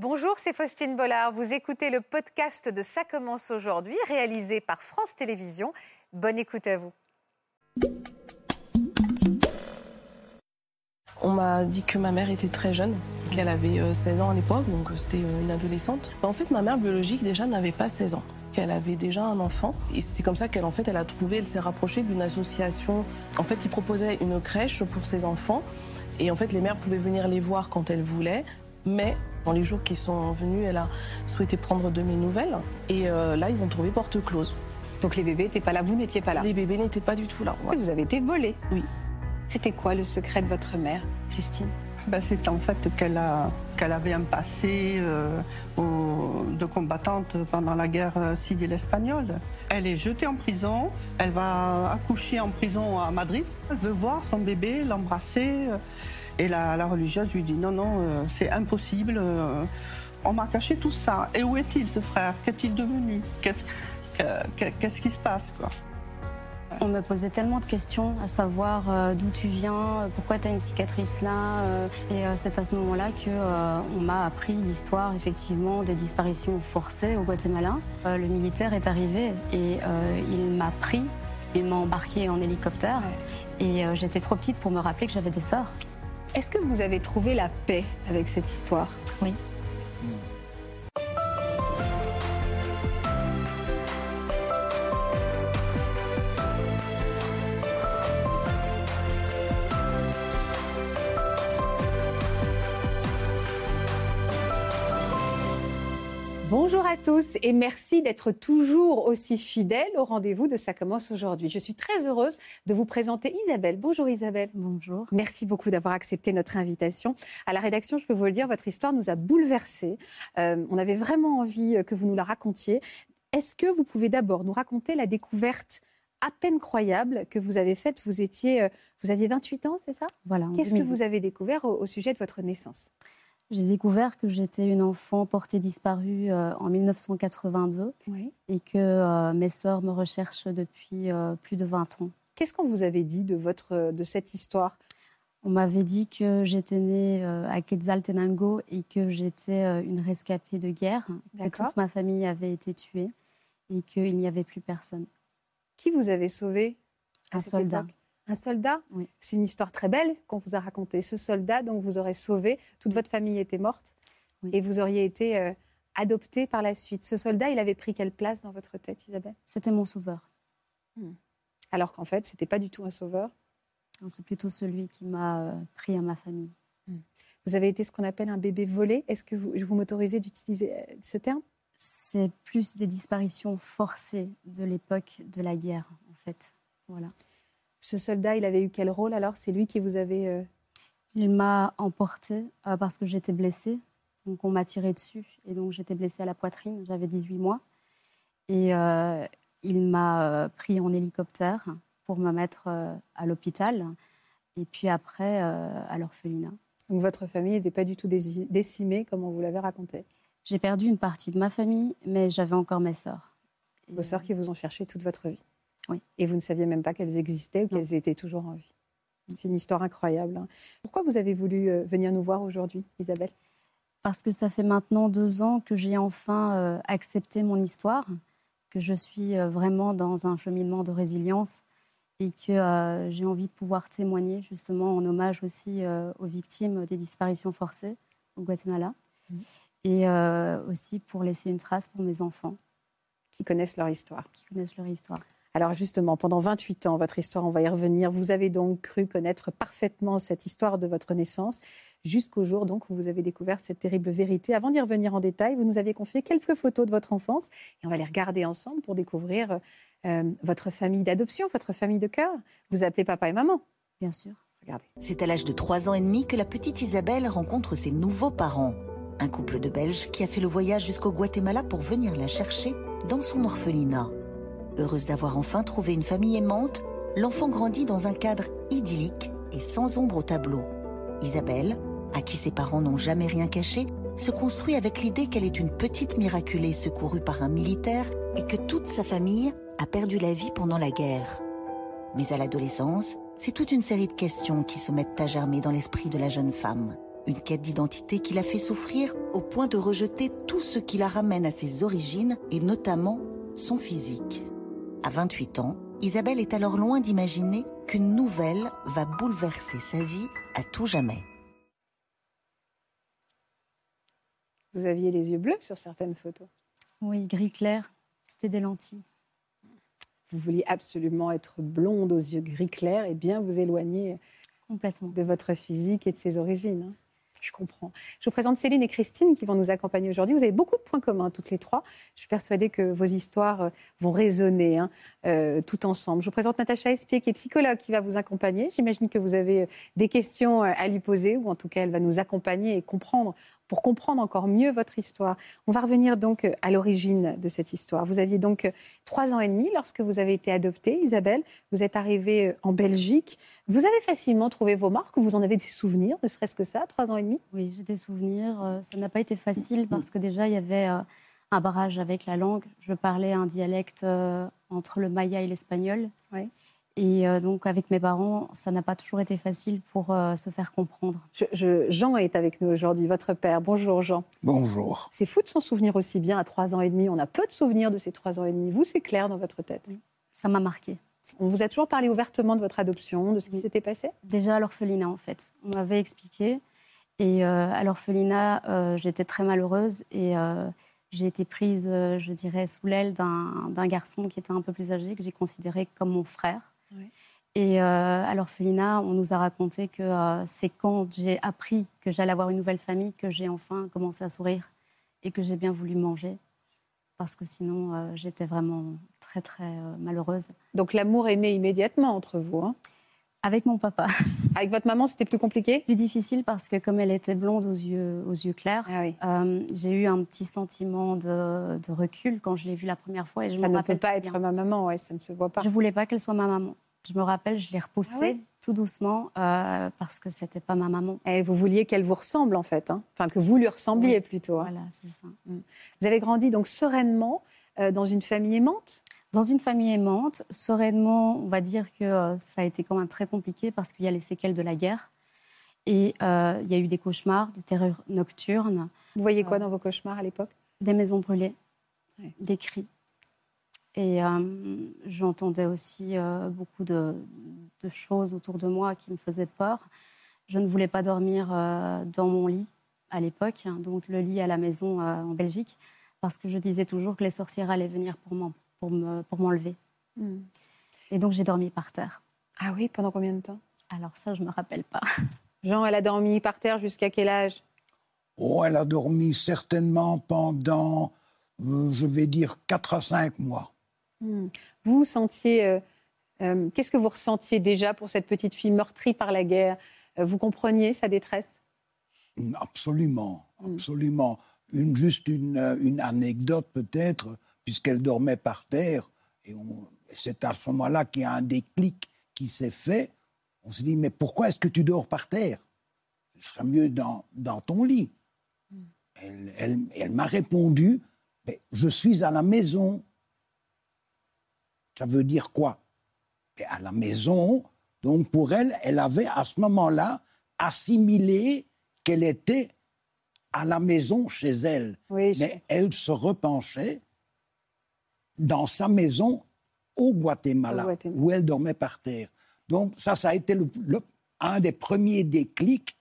Bonjour, c'est Faustine Bollard. Vous écoutez le podcast de Ça commence aujourd'hui, réalisé par France Télévisions. Bonne écoute à vous. On m'a dit que ma mère était très jeune, qu'elle avait 16 ans à l'époque, donc c'était une adolescente. En fait, ma mère biologique déjà n'avait pas 16 ans qu'elle avait déjà un enfant. Et c'est comme ça qu'elle en fait, elle a trouvé, elle s'est rapprochée d'une association. En fait, qui proposait une crèche pour ses enfants. Et en fait, les mères pouvaient venir les voir quand elles voulaient. Mais dans les jours qui sont venus, elle a souhaité prendre de mes nouvelles. Et euh, là, ils ont trouvé porte close. Donc les bébés n'étaient pas là, vous n'étiez pas là Les bébés n'étaient pas du tout là. Vous avez été volés Oui. C'était quoi le secret de votre mère, Christine? Ben, C'est en fait qu'elle qu'elle avait un passé euh, de combattante pendant la guerre civile espagnole. Elle est jetée en prison, elle va accoucher en prison à Madrid. Elle veut voir son bébé, l'embrasser. Et la, religieuse lui dit non, non, euh, c'est impossible. Euh, on m'a caché tout ça. Et où est-il ce frère? Qu'est-il devenu? Qu'est-ce qui se passe quoi? On me posait tellement de questions, à savoir euh, d'où tu viens, pourquoi tu as une cicatrice là. Et c'est à ce moment-là qu'on m'a appris l'histoire effectivement des disparitions forcées au Guatemala. le militaire est arrivé et il m'a pris, il m'a embarqué en hélicoptère. Et j'étais trop petite pour me rappeler que j'avais des sœurs. Est-ce que vous avez trouvé la paix avec cette histoire? Oui. Bonjour à tous et merci d'être toujours aussi fidèles au rendez-vous de Ça commence aujourd'hui. Je suis très heureuse de vous présenter Isabelle. Bonjour Isabelle. Bonjour. Merci beaucoup d'avoir accepté notre invitation. À la rédaction, je peux vous le dire, votre histoire nous a bouleversés. Euh, on avait vraiment envie que vous nous la racontiez. Est-ce que vous pouvez d'abord nous raconter la découverte à peine croyable que vous avez faite? Vous étiez, euh, vous aviez 28 ans, c'est ça? Voilà. Qu'est-ce que vous avez découvert au sujet de votre naissance? J'ai découvert que j'étais une enfant portée disparue euh, en 1982 et que euh, mes sœurs me recherchent depuis euh, plus de 20 ans. Qu'est-ce qu'on vous avait dit de, votre, de cette histoire? On m'avait dit que j'étais née à Quetzaltenango et que j'étais une rescapée de guerre, que toute ma famille avait été tuée et qu'il n'y avait plus personne. Qui vous avait sauvé Un soldat. Un soldat oui. C'est une histoire très belle qu'on vous a racontée. Ce soldat dont vous aurez sauvé, toute votre famille était morte et vous auriez été euh, adopté par la suite. Ce soldat, il avait pris quelle place dans votre tête, Isabelle? C'était mon sauveur. Hmm. Alors qu'en fait, ce n'était pas du tout un sauveur C'est plutôt celui qui m'a euh, pris à ma famille. Hmm. Vous avez été ce qu'on appelle un bébé volé. Est-ce que vous, vous m'autorisez d'utiliser euh, ce terme? C'est plus des disparitions forcées de l'époque de la guerre, en fait. Voilà. Ce soldat, il avait eu quel rôle alors? C'est lui qui vous avait... Euh, il m'a emporté euh, parce que j'étais blessée. Donc on m'a tiré dessus et donc j'étais blessée à la poitrine. J'avais 18 mois. Et euh, il m'a pris en hélicoptère pour me mettre à l'hôpital et puis après à l'orphelinat. Donc votre famille n'était pas du tout décimée comme on vous l'avait raconté? J'ai perdu une partie de ma famille, mais j'avais encore mes sœurs. Vos sœurs qui vous ont cherché toute votre vie? Oui. Et vous ne saviez même pas qu'elles existaient ou qu'elles étaient toujours en vie. C'est une histoire incroyable. Hein. Pourquoi vous avez voulu euh, venir nous voir aujourd'hui, Isabelle? Parce que ça fait maintenant deux ans que j'ai enfin euh, accepté mon histoire, que je suis euh, vraiment dans un cheminement de résilience et que j'ai envie de pouvoir témoigner justement en hommage aussi aux victimes des disparitions forcées au Guatemala mmh. et aussi pour laisser une trace pour mes enfants. Qui connaissent leur histoire. Qui connaissent leur histoire. Alors justement, pendant 28 ans, votre histoire, on va y revenir. Vous avez donc cru connaître parfaitement cette histoire de votre naissance jusqu'au jour donc où vous avez découvert cette terrible vérité. Avant d'y revenir en détail, vous nous aviez confié quelques photos de votre enfance et on va les regarder ensemble pour découvrir euh, votre famille d'adoption, votre famille de cœur. Vous appelez papa et maman Bien sûr. Regardez. C'est à l'âge de 3 ans et demi que la petite Isabelle rencontre ses nouveaux parents. Un couple de Belges qui a fait le voyage jusqu'au Guatemala pour venir la chercher dans son orphelinat. Heureuse d'avoir enfin trouvé une famille aimante, l'enfant grandit dans un cadre idyllique et sans ombre au tableau. Isabelle, à qui ses parents n'ont jamais rien caché, se construit avec l'idée qu'elle est une petite miraculée secourue par un militaire et que toute sa famille a perdu la vie pendant la guerre. Mais à l'adolescence, c'est toute une série de questions qui se mettent à germer dans l'esprit de la jeune femme. Une quête d'identité qui la fait souffrir au point de rejeter tout ce qui la ramène à ses origines et notamment son physique. À 28 ans, Isabelle est alors loin d'imaginer qu'une nouvelle va bouleverser sa vie à tout jamais. Vous aviez les yeux bleus sur certaines photos. Oui, gris clair, c'était des lentilles. Vous vouliez absolument être blonde aux yeux gris clair et bien vous éloigner Complètement. de votre physique et de ses origines. hein. Je comprends. Je vous présente Céline et Christine qui vont nous accompagner aujourd'hui. Vous avez beaucoup de points communs toutes les trois. Je suis persuadée que vos histoires euh, vont résonner hein, euh, tout ensemble. Je vous présente Natacha Espier qui est psychologue qui va vous accompagner. J'imagine que vous avez euh, des questions à lui poser ou en tout cas elle va nous accompagner et comprendre pour comprendre encore mieux votre histoire. On va revenir donc euh, à l'origine de cette histoire. Vous aviez donc euh, trois ans et demi lorsque vous avez été adoptée, Isabelle. Vous êtes arrivée euh, en Belgique. Vous avez facilement trouvé vos marques. Vous en avez des souvenirs, ne serait-ce que ça, trois ans et demi? Oui, j'ai des souvenirs. Ça n'a pas été facile parce que déjà, il y avait un barrage avec la langue. Je parlais un dialecte entre le maya et l'espagnol. Ouais. Et euh, donc, avec mes parents, ça n'a pas toujours été facile pour euh, se faire comprendre. Je- je- Jean est avec nous aujourd'hui, votre père. Bonjour Jean. Bonjour. C'est fou de s'en souvenir aussi bien à trois ans et demi. On a peu de souvenirs de ces trois ans et demi. Vous, c'est clair dans votre tête. Ça m'a marqué. On vous a toujours parlé ouvertement de votre adoption, de ce qui Oui. s'était passé? Déjà à l'orphelinat, en fait. On m'avait expliqué. Et euh, à l'orphelinat, euh, j'étais très malheureuse et euh, j'ai été prise, euh, je dirais, sous l'aile d'un garçon qui était un peu plus âgé, que j'ai considéré comme mon frère. Oui. Et euh, à l'orphelinat, on nous a raconté que euh, c'est quand j'ai appris que j'allais avoir une nouvelle famille que j'ai enfin commencé à sourire et que j'ai bien voulu manger. Parce que sinon, euh, j'étais vraiment très, très euh, malheureuse. Donc l'amour est né immédiatement entre vous. hein. Avec mon papa. Avec votre maman, c'était plus compliqué? Plus difficile parce que comme elle était blonde aux yeux, aux yeux clairs, Ah oui. euh, j'ai eu un petit sentiment de, de recul quand je l'ai vue la première fois. Et je Ça ne peut pas être bien. ma maman, ouais, ça ne se voit pas. Je voulais pas qu'elle soit ma maman. Je me rappelle, je l'ai repoussée Ah tout doucement euh, parce que c'était pas ma maman. Et vous vouliez qu'elle vous ressemble en fait, hein. enfin que vous lui ressembliez Oui. plutôt. hein. Voilà, c'est ça. Vous avez grandi donc sereinement euh, dans une famille aimante? Dans une famille aimante, sereinement, on va dire que euh, ça a été quand même très compliqué parce qu'il y a les séquelles de la guerre. Et euh, il y a eu des cauchemars, des terreurs nocturnes, Vous voyez quoi Ah. dans vos cauchemars à l'époque? des maisons brûlées, Ouais. des cris. Et euh, j'entendais aussi euh, beaucoup de, de choses autour de moi qui me faisaient peur. Je ne voulais pas dormir euh, dans mon lit à l'époque, hein, donc le lit à la maison euh, en Belgique, parce que je disais toujours que les sorcières allaient venir pour pour me- pour m'enlever. Hmm. Et donc j'ai dormi par terre. Ah oui, pendant combien de temps? Alors ça, je me rappelle pas. Jean, elle a dormi par terre jusqu'à quel âge? Oh, elle a dormi certainement pendant, euh, je vais dire, 4 à 5 mois. Hmm. Vous sentiez. euh, euh, Qu'est-ce que vous ressentiez déjà pour cette petite fille meurtrie par la guerre? Euh, Vous compreniez sa détresse? Absolument, Mm. absolument. Une, juste une, une anecdote peut-être, puisqu'elle dormait par terre. Et c'est à ce moment-là qu'il y a un déclic qui s'est fait. On s'est dit, mais pourquoi est-ce que tu dors par terre? Ce serait mieux dans, dans ton lit. Elle, elle- elle m'a répondu, mais je suis à la maison. Ça veut dire quoi? Et à la maison, donc pour elle, elle avait à ce moment-là assimilé qu'elle était à la maison chez elle. Oui, je- Mais elle se repenchait dans sa maison au Guatemala, Au Guatemala. où elle dormait par terre. Donc ça, ça a été le- le- un des premiers déclics,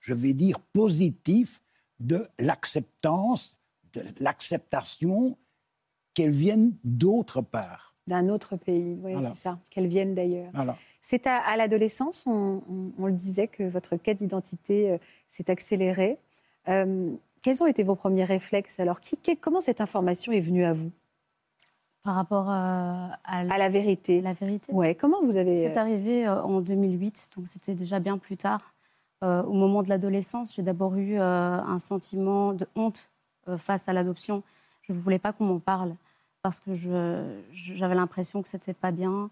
je vais dire, positifs de l'acceptance, de l'acceptation qu'elle vienne d'autre part. d'un autre pays. Oui, Voilà. c'est ça. Qu'elle vienne d'ailleurs. Voilà. C'est à, à l'adolescence, on, on- on le disait, que votre quête d'identité euh, s'est accélérée. Euh, quels ont été vos premiers réflexes alors? Qui- qui- Comment cette information est venue à vous? Par rapport euh, à, À la vérité la vérité. Ouais, comment vous avez. C'est arrivé euh, en 2008, donc c'était déjà bien plus tard. Euh, au moment de l'adolescence, j'ai d'abord eu euh, un sentiment de honte euh, face à l'adoption. Je ne voulais pas qu'on m'en parle parce que j'avais l'impression que c'était pas bien.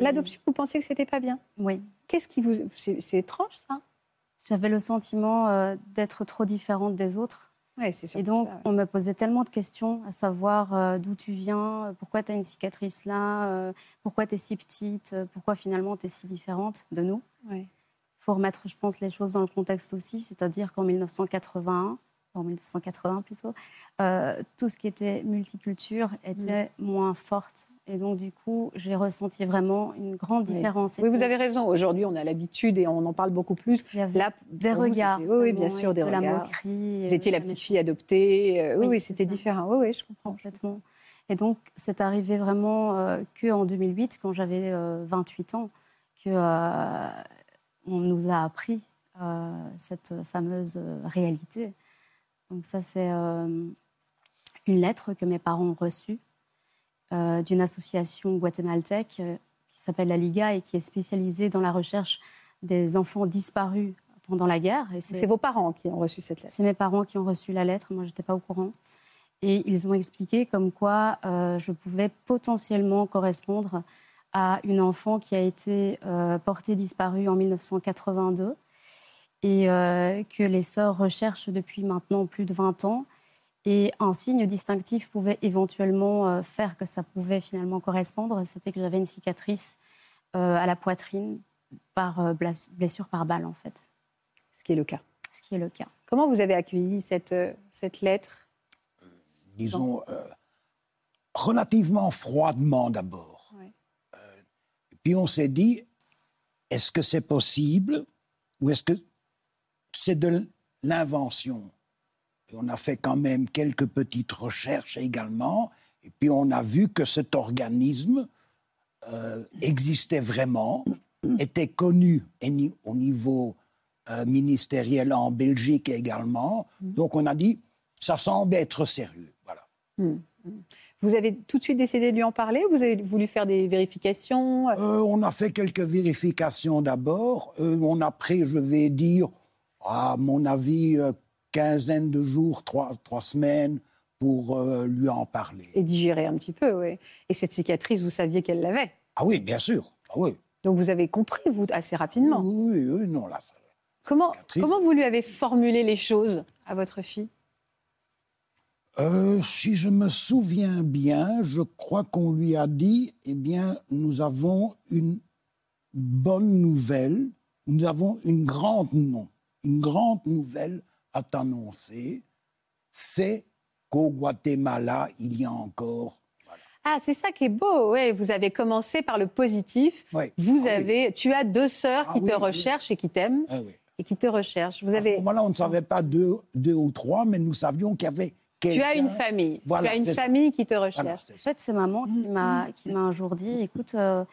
L'adoption, vous pensiez que c'était pas bien? Oui, Qu'est-ce qui vous. C'est étrange, ça? J'avais le sentiment euh, d'être trop différente des autres. Ouais, Et donc, ça, ouais. on me posait tellement de questions, à savoir euh, d'où tu viens, euh, pourquoi tu as une cicatrice là, euh, pourquoi tu es si petite, pourquoi finalement tu es si différente de nous. Ouais. Il faut remettre, je pense, les choses dans le contexte aussi, c'est-à-dire qu'en 1981, en 1980 plutôt, euh, tout ce qui était multiculture était mm. moins forte. Et donc, du coup, j'ai ressenti vraiment une grande différence. Oui, vous avez raison. Aujourd'hui, on a l'habitude et on en parle beaucoup plus. Il y avait Là, des regards. oui, bien sûr, des de regards. La moquerie, vous étiez la petite fille adoptée. Euh, oui, oui, c'était différent. Oui, oui, je comprends. Complètement. Et donc, c'est arrivé vraiment euh, qu'en 2008, quand j'avais 28 ans, que on nous a appris cette fameuse réalité. Donc ça, c'est euh, une lettre que mes parents ont reçue euh, d'une association guatémaltèque euh, qui s'appelle la Liga et qui est spécialisée dans la recherche des enfants disparus pendant la guerre. C'est vos parents qui ont reçu cette lettre C'est mes parents qui ont reçu la lettre, moi je n'étais pas au courant. Et ils ont expliqué comme quoi je pouvais potentiellement correspondre à une enfant qui a été portée disparue en 1982 et euh, que les sœurs recherchent depuis maintenant plus de 20 ans. Et un signe distinctif pouvait éventuellement euh, faire que ça pouvait finalement correspondre, c'était que j'avais une cicatrice euh, à la poitrine par blessure par balle en fait. Ce qui est le cas. Ce qui est le cas. Comment vous avez accueilli cette, cette lettre? Disons, relativement froidement d'abord. puis on s'est dit, est-ce que c'est possible ou est-ce que c'est de l'invention. On a fait quand même quelques petites recherches également, et puis on a vu que cet organisme euh, existait vraiment, était connu au niveau euh, ministériel en Belgique également. Donc on a dit, ça semble être sérieux. Voilà. Hum, hum. Vous avez tout de suite décidé de lui en parler Vous avez voulu faire des vérifications? Euh, On a fait quelques vérifications d'abord. on a pris, je vais dire, à mon avis, euh, quinzaine de jours, trois, trois semaines pour euh, lui en parler. Et digérer un petit peu, oui. Et cette cicatrice, vous saviez qu'elle l'avait? Ah oui, bien sûr. Ah oui. Donc vous avez compris, vous, assez rapidement? Oui, oui, non, là. Comment, comment vous lui avez formulé les choses à votre fille? Euh, si je me souviens bien, je crois qu'on lui a dit, eh bien, nous avons une bonne nouvelle, nous avons une grande non une grande nouvelle à t'annoncer, c'est qu'au Guatemala, il y a encore ah, c'est ça qui est beau. Ouais, vous avez commencé par le positif. Vous ah avez, tu as deux sœurs ah qui te recherchent et qui t'aiment ah et qui te recherchent. Vous avez. À on ne savait pas deux, deux ou trois, mais nous savions qu'il y avait tu as une famille. tu as une famille qui te recherche. en fait, c'est maman qui m'a qui m'a un jour dit, écoute, euh,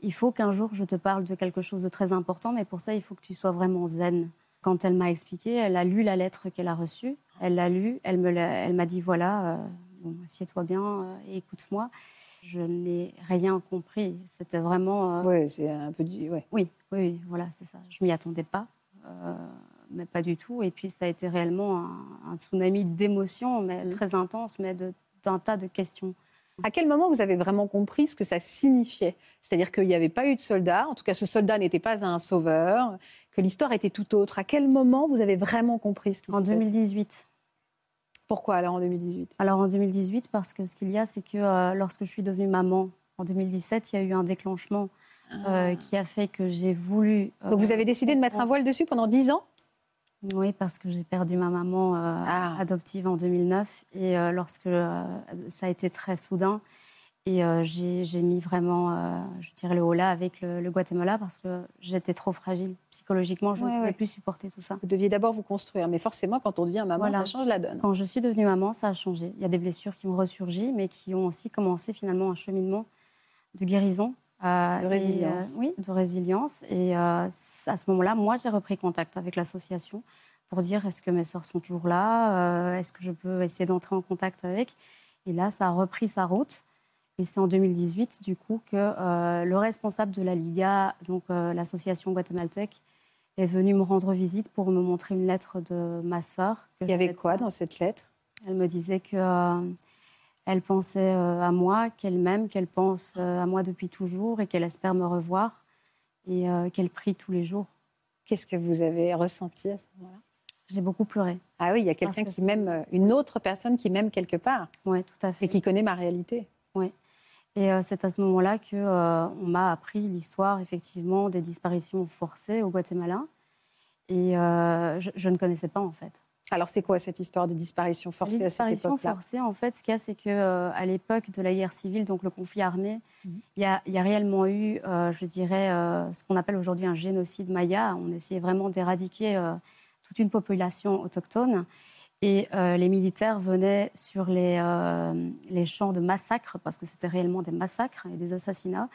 il faut qu'un jour je te parle de quelque chose de très important, mais pour ça, il faut que tu sois vraiment zen. Quand elle m'a expliqué, elle a lu la lettre qu'elle a reçue. Elle l'a lue. Elle me elle m'a dit voilà, euh, assieds-toi bien euh, et écoute-moi. Je n'ai rien compris. C'était vraiment. Euh, oui, c'est un peu du. Ouais. Oui, oui, voilà, c'est ça. Je m'y attendais pas, mais pas du tout. Et puis ça a été réellement un, tsunami d'émotions, mais mmh. très intense, mais d'un tas de questions. À quel moment vous avez vraiment compris ce que ça signifiait? C'est-à-dire qu'il n'y avait pas eu de soldat, en tout cas ce soldat n'était pas un sauveur, que l'histoire était tout autre. À quel moment vous avez vraiment compris ce qui En 2018. Pourquoi alors en 2018 Alors en 2018 parce que ce qu'il y a, c'est que euh, lorsque je suis devenue maman, en 2017, il y a eu un déclenchement euh, ah. qui a fait que j'ai voulu... Donc vous avez décidé de mettre un voile dessus pendant 10 ans? Oui, parce que j'ai perdu ma maman euh, ah. adoptive en 2009 et euh, lorsque euh, ça a été très soudain et j'ai mis vraiment, je dirais le haut là avec le, Guatemala parce que j'étais trop fragile psychologiquement, je ne pouvais plus supporter tout ça. Vous deviez d'abord vous construire, mais forcément quand on devient maman, ça change la donne. Quand je suis devenue maman, ça a changé. Il y a des blessures qui ont ressurgi, mais qui ont aussi commencé finalement un cheminement de guérison de résilience. Euh, oui, de résilience. Et euh, à ce moment-là, moi, j'ai repris contact avec l'association pour dire est-ce que mes soeurs sont toujours là? Est-ce que je peux essayer d'entrer en contact avec? Et là, ça a repris sa route. Et c'est en 2018, du coup, que le responsable de la Liga, donc l'association guatémaltèque, est venu me rendre visite pour me montrer une lettre de ma sœur. Il y avait quoi dans cette lettre? Elle me disait que elle pensait euh, à moi, qu'elle m'aime, qu'elle pense euh, à moi depuis toujours et qu'elle espère me revoir et euh, qu'elle prie tous les jours. Qu'est-ce que vous avez ressenti à ce moment-là? J'ai beaucoup pleuré. Ah oui, il y a quelqu'un qui m'aime, une autre personne qui m'aime quelque part. Oui, tout à fait. Et qui connaît ma réalité. Oui. Et c'est à ce moment-là que euh, on m'a appris l'histoire effectivement des disparitions forcées au Guatemala. Et euh, je, je ne connaissais pas en fait. Alors, c'est quoi cette histoire des disparitions forcées Les à cette disparitions époque-là forcées, en fait, ce qu'il y a, c'est que euh, à l'époque de la guerre civile, donc le conflit armé, Mhm. il y, a, il y a réellement eu, euh, je dirais, euh, ce qu'on appelle aujourd'hui un génocide maya. On essayait vraiment d'éradiquer toute une population autochtone. Et les militaires venaient sur les, les champs de massacres, parce que c'était réellement des massacres et des assassinats.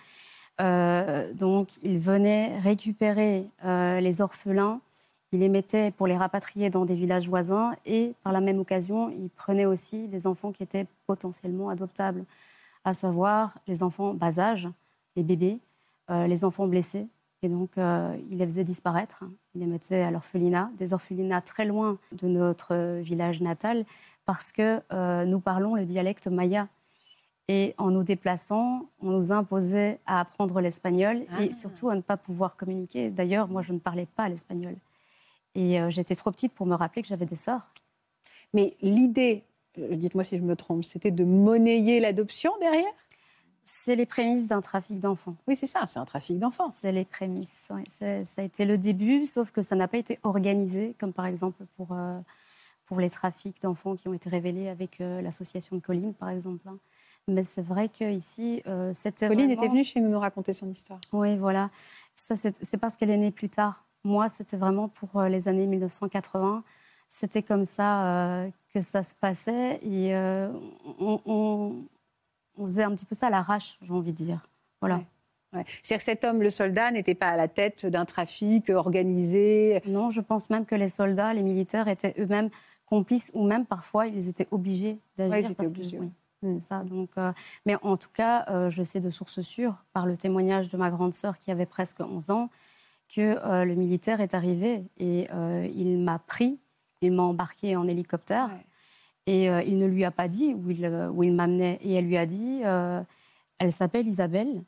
Donc, ils venaient récupérer les orphelins il les mettait pour les rapatrier dans des villages voisins et par la même occasion, il prenait aussi les enfants qui étaient potentiellement adoptables, à savoir les enfants bas âge, les bébés, euh, les enfants blessés. Et donc, euh, il les faisait disparaître. Il les mettait à l'orphelinat, des orphelinats très loin de notre village natal, parce que euh, nous parlons le dialecte maya. Et en nous déplaçant, on nous imposait à apprendre l'espagnol et surtout à ne pas pouvoir communiquer. D'ailleurs, moi, je ne parlais pas l'espagnol. Et euh, j'étais trop petite pour me rappeler que j'avais des sœurs. Mais l'idée, euh, dites-moi si je me trompe, c'était de monnayer l'adoption derrière? C'est les prémices d'un trafic d'enfants. Oui, c'est ça, c'est un trafic d'enfants. C'est les prémices. Ça a été le début, sauf que ça n'a pas été organisé, comme par exemple pour, euh, pour les trafics d'enfants qui ont été révélés avec euh, l'association de Colline, par exemple. hein. Mais c'est vrai qu'ici, euh, c'était. Vraiment- était venue chez nous nous raconter son histoire. Oui, voilà. Ça, c'est parce qu'elle est née plus tard. Moi, c'était vraiment pour euh, les années 1980. C'était comme ça euh, que ça se passait. Et euh, on, on- on faisait un petit peu ça à l'arrache, j'ai envie de dire. Voilà. Ouais. Ouais. C'est-à-dire que cet homme, le soldat, n'était pas à la tête d'un trafic organisé? Non, je pense même que les soldats, les militaires étaient eux-mêmes complices ou même parfois ils étaient obligés d'agir. Ouais, que- oui, ça. Donc, euh, mais en tout cas, euh, je sais de sources sûres, par le témoignage de ma grande sœur qui avait presque 11 ans, que euh, le militaire est arrivé et euh, il m'a pris, il m'a embarqué en hélicoptère Ouais. et euh, il ne lui a pas dit où il, où il m'amenait. Et elle lui a dit, elle s'appelle Isabelle,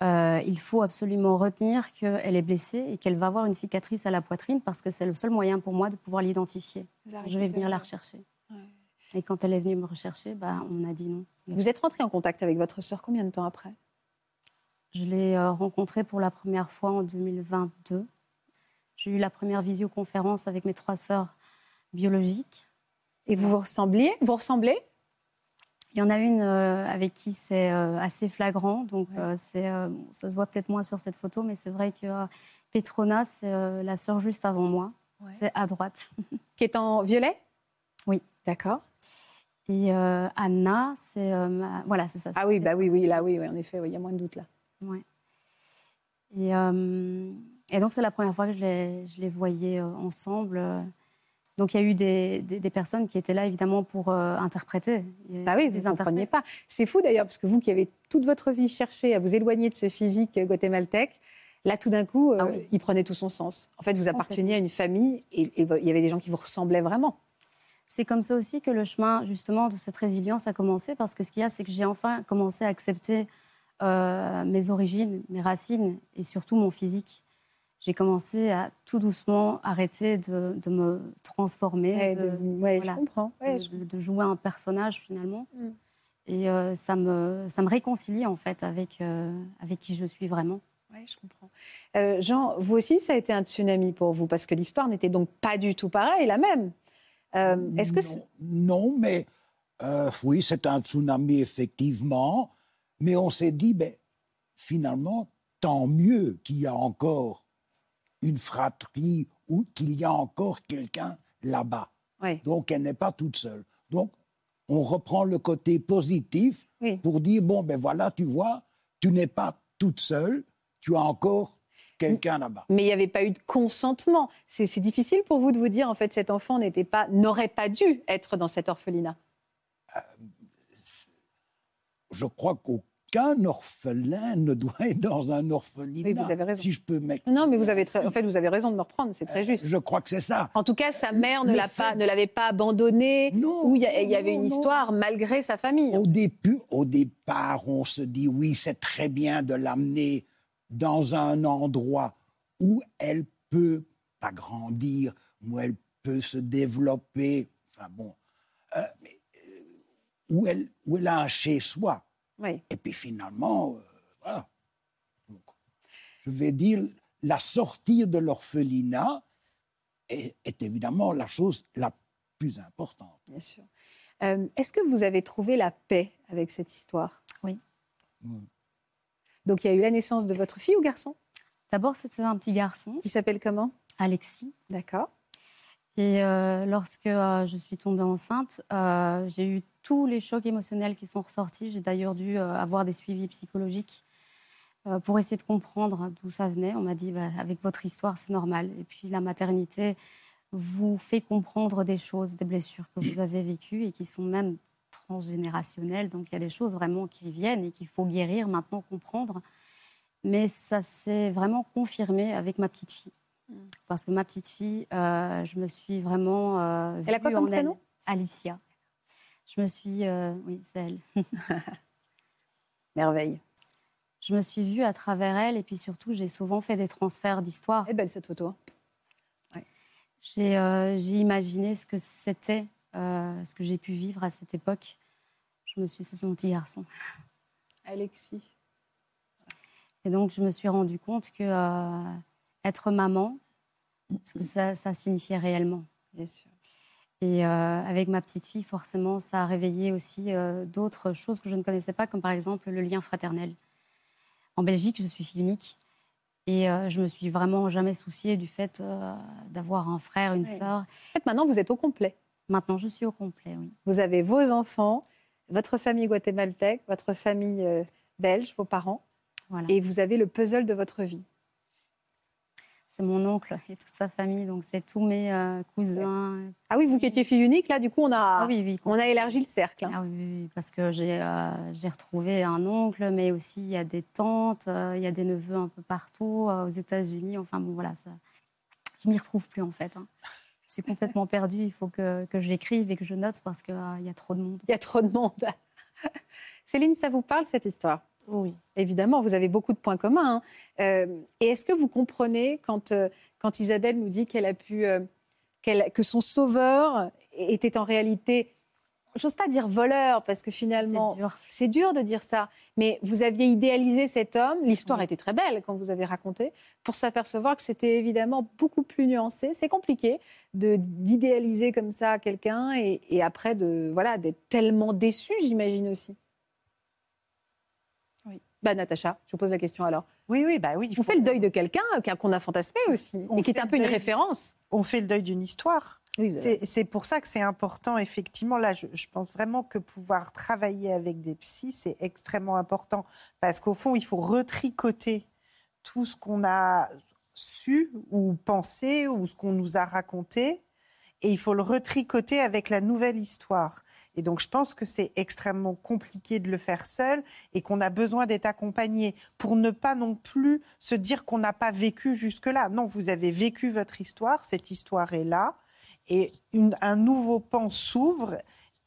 il faut absolument retenir qu'elle est blessée et qu'elle va avoir une cicatrice à la poitrine parce que c'est le seul moyen pour moi de pouvoir l'identifier. Je vais venir la rechercher. Et quand elle est venue me rechercher, bah, on a dit non. Vous êtes rentré en contact avec votre sœur combien de temps après? Je l'ai euh, rencontrée pour la première fois en 2022. J'ai eu la première visioconférence avec mes trois sœurs biologiques. Et vous vous ressembliez? Vous ressemblez? Il y en a une euh, avec qui c'est euh, assez flagrant, donc Ouais. c'est, ça se voit peut-être moins sur cette photo, mais c'est vrai que Petrona, c'est la sœur juste avant moi. Ouais. C'est à droite. Qui est en violet? Oui. D'accord. Et euh, Anna, c'est euh, voilà, c'est ça. Ah oui, bah oui, oui, là, oui, oui, en effet, oui, il y a moins de doute là. Ouais. Et, euh, et donc, c'est la première fois que je les, je les voyais euh, ensemble. Donc, il y a eu des, des- des personnes qui étaient là, évidemment, pour euh, interpréter. Bah oui, vous ne compreniez pas. C'est fou d'ailleurs, parce que vous qui avez toute votre vie cherché à vous éloigner de ce physique guatémaltèque, là tout d'un coup, euh, Ah oui. il prenait tout son sens. En fait, vous apparteniez à une famille et, et il y avait des gens qui vous ressemblaient vraiment. C'est comme ça aussi que le chemin, justement, de cette résilience a commencé, parce que ce qu'il y a, c'est que j'ai enfin commencé à accepter euh, mes origines, mes racines, et surtout mon physique. J'ai commencé à tout doucement arrêter de, de me transformer, Ouais, de- de- ouais, voilà. je comprends. Ouais, de, je- de- de jouer un personnage finalement. Mm. Et euh, ça, me, ça me réconcilie en fait avec, euh, avec qui je suis vraiment. ouais, je comprends. Euh, Jean, vous aussi, ça a été un tsunami pour vous, parce que l'histoire n'était donc pas du tout pareille, la même. Euh, Est-ce que non, mais euh, oui, c'est un tsunami effectivement. Mais on s'est dit, ben, finalement, tant mieux qu'il y a encore une fratrie ou qu'il y a encore quelqu'un là-bas. Donc, elle n'est pas toute seule. Donc, on reprend le côté positif Oui. pour dire, bon, ben voilà, tu vois, tu n'es pas toute seule, tu as encore quelqu'un là-bas. Mais il n'y avait pas eu de consentement. C'est difficile pour vous de vous dire, en fait, cet enfant n'était pas, n'aurait pas dû être dans cet orphelinat? Je crois qu'aucun orphelin ne doit être dans un orphelinat. Oui, vous avez raison. Si je peux m'exprimer. Non, mais vous avez très- en fait, vous avez raison de me reprendre, c'est très juste. Je crois que c'est ça. En tout cas, sa mère ne l'a fait- pas, ne l'avait pas abandonné, Non, ou il y, a- il y avait une non. histoire malgré sa famille. Au, début, au départ, on se dit oui, c'est très bien de l'amener dans un endroit où elle peut pas grandir, où elle peut se développer, enfin bon, euh, mais, euh, où, elle, où elle a un chez-soi. Oui. Et puis finalement, euh, voilà. Donc, je vais dire, la sortie de l'orphelinat est, est évidemment la chose la plus importante. Bien sûr. Euh, Est-ce que vous avez trouvé la paix avec cette histoire? Oui. Mm. Donc, il y a eu la naissance de votre fille ou garçon? D'abord, c'était un petit garçon, Qui s'appelle comment? Alexis. D'accord. Et euh, lorsque euh, je suis tombée enceinte, euh, j'ai eu tous les chocs émotionnels qui sont ressortis. J'ai d'ailleurs dû euh, avoir des suivis psychologiques euh, pour essayer de comprendre d'où ça venait. On m'a dit, bah, avec votre histoire, c'est normal. Et puis la maternité vous fait comprendre des choses, des blessures que vous avez vécues et qui sont même transgénérationnelles. Donc il y a des choses vraiment qui viennent et qu'il faut guérir, maintenant comprendre. Mais ça s'est vraiment confirmé avec ma petite fille. Parce que ma petite fille, euh, je me suis vraiment. euh, Elle a quoi comme prénom? Alicia. Je me suis. euh, oui, c'est elle. Merveille. Je me suis vue à travers elle et puis surtout, j'ai souvent fait des transferts d'histoire. Elle est belle cette photo. J'ai euh, j'ai imaginé ce que c'était, euh, ce que j'ai pu vivre à cette époque. Je me suis, c'est mon petit garçon. Alexis. Et donc, je me suis rendu compte que être maman, ce que ça, ça signifiait réellement. Bien sûr. Et euh, avec ma petite fille, forcément, ça a réveillé aussi euh, d'autres choses que je ne connaissais pas, comme par exemple le lien fraternel. En Belgique, je suis fille unique. Et euh, je me suis vraiment jamais souciée du fait euh, d'avoir un frère, une Oui. sœur. En fait, maintenant, vous êtes au complet. Maintenant, je suis au complet, oui. Vous avez vos enfants, votre famille guatémaltèque, votre famille belge, vos parents, Voilà. et vous avez le puzzle de votre vie. C'est mon oncle et toute sa famille, donc c'est tous mes euh, cousins. Ah oui, vous qui étiez fille unique, là, du coup, on a, Ah oui, oui. on a élargi le cercle. hein. Ah oui, parce que j'ai euh, j'ai retrouvé un oncle, mais aussi il y a des tantes, euh, il y a des neveux un peu partout, aux États-Unis. Enfin bon, voilà, ça, je m'y retrouve plus en fait. hein. Je suis complètement perdue. Il faut que, que j'écrive et que je note parce qu'il y a trop de monde. Il y a trop de monde. Céline, ça vous parle cette histoire? Oui. Évidemment, vous avez beaucoup de points communs. hein. Euh, et est-ce que vous comprenez quand, euh, quand Isabelle nous dit qu'elle a pu, euh, que son sauveur était en réalité, j'ose pas dire voleur, parce que finalement, C'est dur. dur de dire ça, mais vous aviez idéalisé cet homme, l'histoire Oui. était très belle quand vous avez raconté, pour s'apercevoir que c'était évidemment beaucoup plus nuancé. C'est compliqué d'idéaliser comme ça quelqu'un et, et après de voilà d'être tellement déçu, j'imagine aussi. Bah Natacha, je vous pose la question alors. Oui, oui, bah oui. il On fait le deuil de quelqu'un euh, qu'on a fantasmé aussi, On et qui est un peu une référence. On fait le deuil d'une histoire. Oui, C'est c'est pour ça que c'est important, effectivement. Là, je, je pense vraiment que pouvoir travailler avec des psys, c'est extrêmement important. Parce qu'au fond, il faut retricoter tout ce qu'on a su ou pensé ou ce qu'on nous a raconté. Et il faut le retricoter avec la nouvelle histoire. Et donc, je pense que c'est extrêmement compliqué de le faire seul et qu'on a besoin d'être accompagné pour ne pas non plus se dire qu'on n'a pas vécu jusque-là. Non, vous avez vécu votre histoire, cette histoire est là et un nouveau pan s'ouvre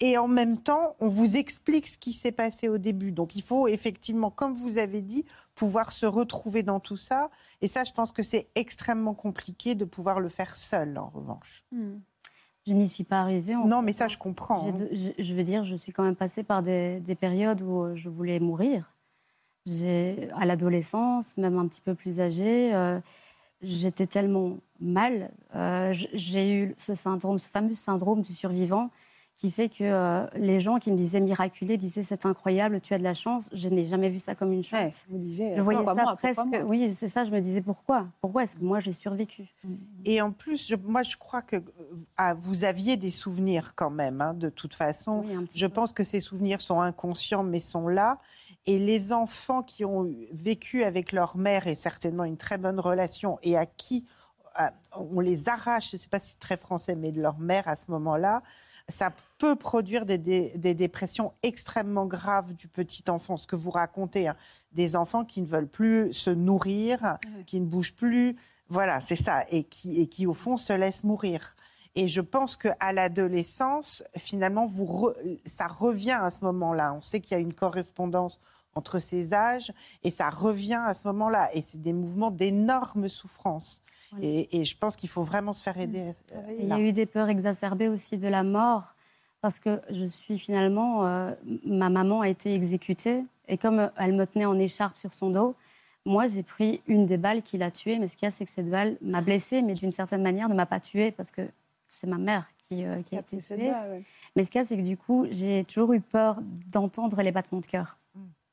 et en même temps, on vous explique ce qui s'est passé au début. Donc il faut effectivement, comme vous avez dit, pouvoir se retrouver dans tout ça. Et ça, je pense que c'est extrêmement compliqué de pouvoir le faire seul, en revanche. Je n'y suis pas arrivée. en Non, fait, mais ça, hein. je comprends. Hein. de- je, je veux dire, je suis quand même passée par des, des périodes où euh, je voulais mourir. À l'adolescence, même un petit peu plus âgée, euh, j'étais tellement mal. euh, j'ai eu ce syndrome, ce fameux syndrome du survivant, qui fait que euh, les gens qui me disaient miraculé disaient c'est incroyable, tu as de la chance. Je n'ai jamais vu ça comme une Ouais, chance. vous disiez. Je voyais pourquoi ça moi, presque. Oui, c'est ça. Je me disais pourquoi? Pourquoi est-ce que moi j'ai survécu? Et en plus, je- moi, je crois que euh, ah, vous aviez des souvenirs quand même, hein, de toute façon. Oui, Je peu. pense que ces souvenirs sont inconscients, mais sont là. Et les enfants qui ont vécu avec leur mère et certainement une très bonne relation et à qui euh, on les arrache, je ne sais pas si c'est très français, mais de leur mère à ce moment-là, ça peut produire des, des- des dépressions extrêmement graves du petit enfant. Ce que vous racontez, hein, des enfants qui ne veulent plus se nourrir, qui ne bougent plus. Voilà, c'est ça. Et qui, et qui, au fond, se laissent mourir. Et je pense qu'à l'adolescence, finalement, vous re- ça revient à ce moment-là. On sait qu'il y a une correspondance entre ces âges et ça revient à ce moment-là. Et c'est des mouvements d'énorme souffrance. Voilà. Et, et je pense qu'il faut vraiment se faire aider. euh, Il y a eu des peurs exacerbées aussi de la mort, parce que je suis finalement, euh, ma maman a été exécutée Et comme elle me tenait en écharpe sur son dos, moi, j'ai pris une des balles qui l'a tuée. Mais ce qu'il y a, c'est que cette balle m'a blessée, mais d'une certaine manière ne m'a pas tuée parce que c'est ma mère qui, euh, qui a été tuée. Mais ce qu'il y a, c'est que du coup, j'ai toujours eu peur d'entendre les battements de cœur.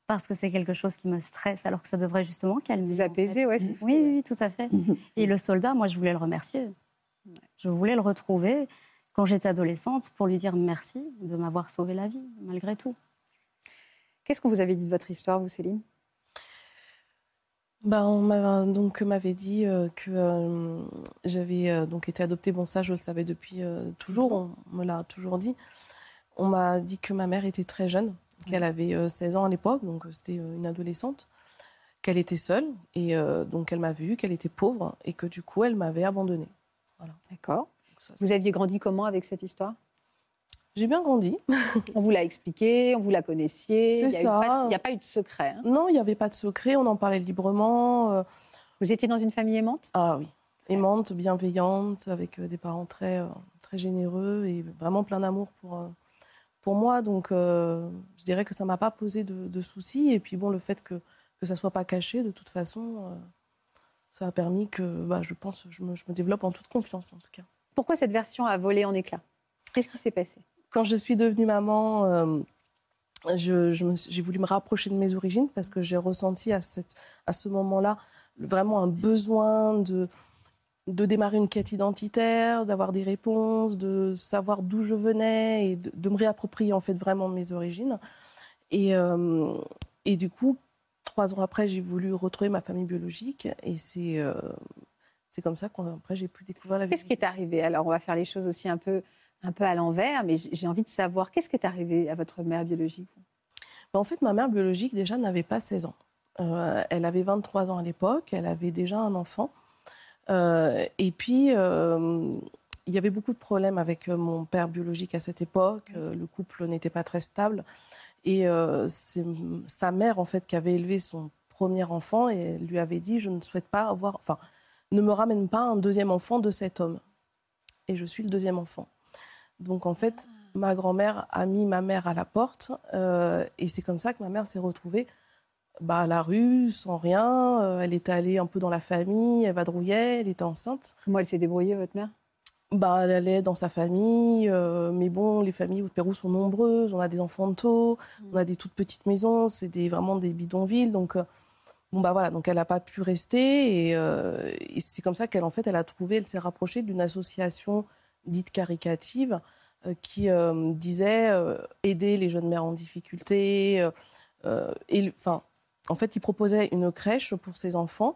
Parce que c'est quelque chose qui me stresse, alors que ça devrait justement calmer. Vous apaiser, ouais. Oui, oui, oui, tout à fait. Et le soldat, moi, je voulais le remercier. Je voulais le retrouver quand j'étais adolescente pour lui dire merci de m'avoir sauvé la vie, malgré tout. Qu'est-ce qu'on vous avait dit de votre histoire, vous, Céline? Ben, on m'avait donc m'avait dit euh, que euh, j'avais euh, donc été adoptée. Bon, ça, je le savais depuis toujours. On me l'a toujours dit. On m'a dit que ma mère était très jeune, qu'elle avait 16 ans à l'époque, donc c'était une adolescente, qu'elle était seule et donc elle m'a vu, qu'elle était pauvre et que du coup elle m'avait abandonnée. Voilà. D'accord. Vous aviez grandi comment avec cette histoire? J'ai bien grandi. on vous l'a expliqué, on vous la connaissiez. C'est ça. Il n'y a pas eu de secret. Hein? Non, il n'y avait pas de secret, on en parlait librement. Euh. Vous étiez dans une famille aimante? Ah oui, aimante, bienveillante, avec euh, des parents très, euh, très généreux et vraiment plein d'amour pour, pour moi. Donc je dirais que ça ne m'a pas posé de, soucis. Et puis bon, le fait que, que ça ne soit pas caché, de toute façon, ça a permis que, bah, je pense, je me, je me développe en toute confiance en tout cas. Pourquoi cette version a volé en éclats? Qu'est-ce qui s'est passé? Quand je suis devenue maman, euh, j'ai voulu me rapprocher de mes origines parce que j'ai ressenti à, cette, à ce moment-là vraiment un besoin de, de démarrer une quête identitaire, d'avoir des réponses, de savoir d'où je venais et de, me réapproprier en fait vraiment mes origines. Et, euh, et du coup, trois ans après, j'ai voulu retrouver ma famille biologique et c'est euh, c'est comme ça qu'après j'ai pu découvrir la vie. Qu'est-ce qui est arrivé? Alors on va faire les choses aussi un peu un peu à l'envers, mais j'ai envie de savoir, qu'est-ce qui est arrivé à votre mère biologique? Ben, En fait, ma mère biologique, déjà, n'avait pas 16 ans. Euh, elle avait 23 ans à l'époque, elle avait déjà un enfant. Euh, et puis, euh, il y avait beaucoup de problèmes avec mon père biologique à cette époque. le couple n'était pas très stable. Et c'est sa mère, en fait, qui avait élevé son premier enfant et lui avait dit Je ne souhaite pas avoir. Enfin, ne me ramène pas un deuxième enfant de cet homme. Et je suis le deuxième enfant. Donc en fait, ma grand-mère a mis ma mère à la porte euh, et c'est comme ça que ma mère s'est retrouvée bah, à la rue, sans rien. Euh, elle était allée un peu dans la famille, elle vadrouillait, elle était enceinte. Comment elle s'est débrouillée, votre mère? Bah, Elle allait dans sa famille, euh, mais bon, les familles au Pérou sont nombreuses, on a des enfants de tôt, on a des toutes petites maisons, c'est des, vraiment des bidonvilles, donc... Bon bah voilà, donc elle n'a pas pu rester et, et c'est comme ça qu'elle en fait elle a trouvé, elle s'est rapprochée d'une association dite caricative euh, qui euh, disait euh, aider les jeunes mères en difficulté. enfin, en fait, il proposait une crèche pour ses enfants.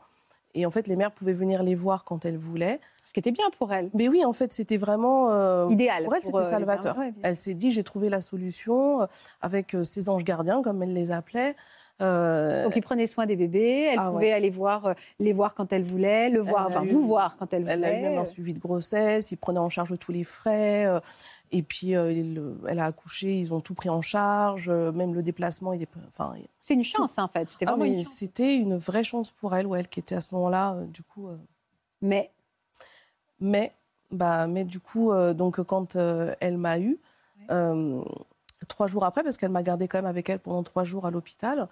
Et en fait, les mères pouvaient venir les voir quand elles voulaient. Ce qui était bien pour elles. Mais oui, en fait, c'était vraiment... Idéal. Pour elles, c'était salvateur. elle s'est dit, j'ai trouvé la solution avec ces anges gardiens, comme elle les appelait. Euh... Donc, ils prenaient soin des bébés. Elle ah pouvait aller voir, euh, les voir quand elle voulait, le voir, enfin, vous voir quand elle voulait. Elle a eu même un suivi de grossesse. Ils prenaient en charge tous les frais. Euh, et puis, euh, elle a accouché. Ils ont tout pris en charge, même le déplacement. Enfin, c'est une chance, en fait. C'était ah vraiment une C'était une vraie chance pour elle, ou elle qui était à ce moment-là, du coup. Mais? Mais, bah, mais du coup, donc quand elle m'a eu trois jours après, parce qu'elle m'a gardé quand même avec elle pendant trois jours à l'hôpital.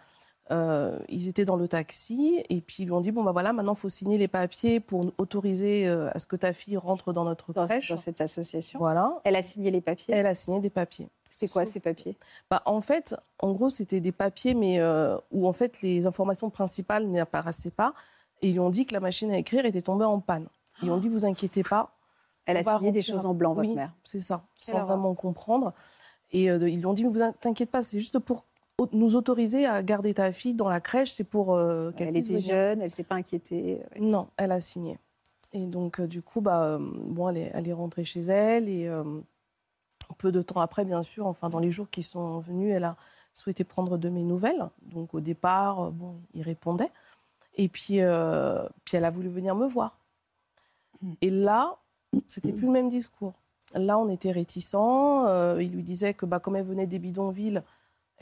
Euh, ils étaient dans le taxi et puis ils lui ont dit bon bah voilà maintenant il faut signer les papiers pour autoriser euh, à ce que ta fille rentre dans notre crèche. dans cette association. Voilà. Elle a signé les papiers. Elle a signé des papiers. C'est quoi ces papiers? Bah en fait en gros c'était des papiers mais euh, où en fait les informations principales n'apparaissaient pas et ils lui ont dit que la machine à écrire était tombée en panne. Ils ont dit vous inquiétez pas. Elle a signé des choses en blanc votre oui, mère. c'est ça sans vraiment comprendre. Et ils lui ont dit, mais vous t'inquiète pas, c'est juste pour nous autoriser à garder ta fille dans la crèche, c'est pour euh, qu'elle Elle était jeune, elle s'est pas inquiétée. Non, elle a signé. Et donc, euh, du coup, bah, bon, elle est, elle est, rentrée chez elle. Et peu de temps après, bien sûr, enfin, dans les jours qui sont venus, elle a souhaité prendre de mes nouvelles. Donc, au départ, bon, il répondait. Et puis, puis, elle a voulu venir me voir. Hmm. Et là, c'était plus le même discours. Là, on était réticents. Euh, il lui disait que bah, comme elle venait des bidonvilles,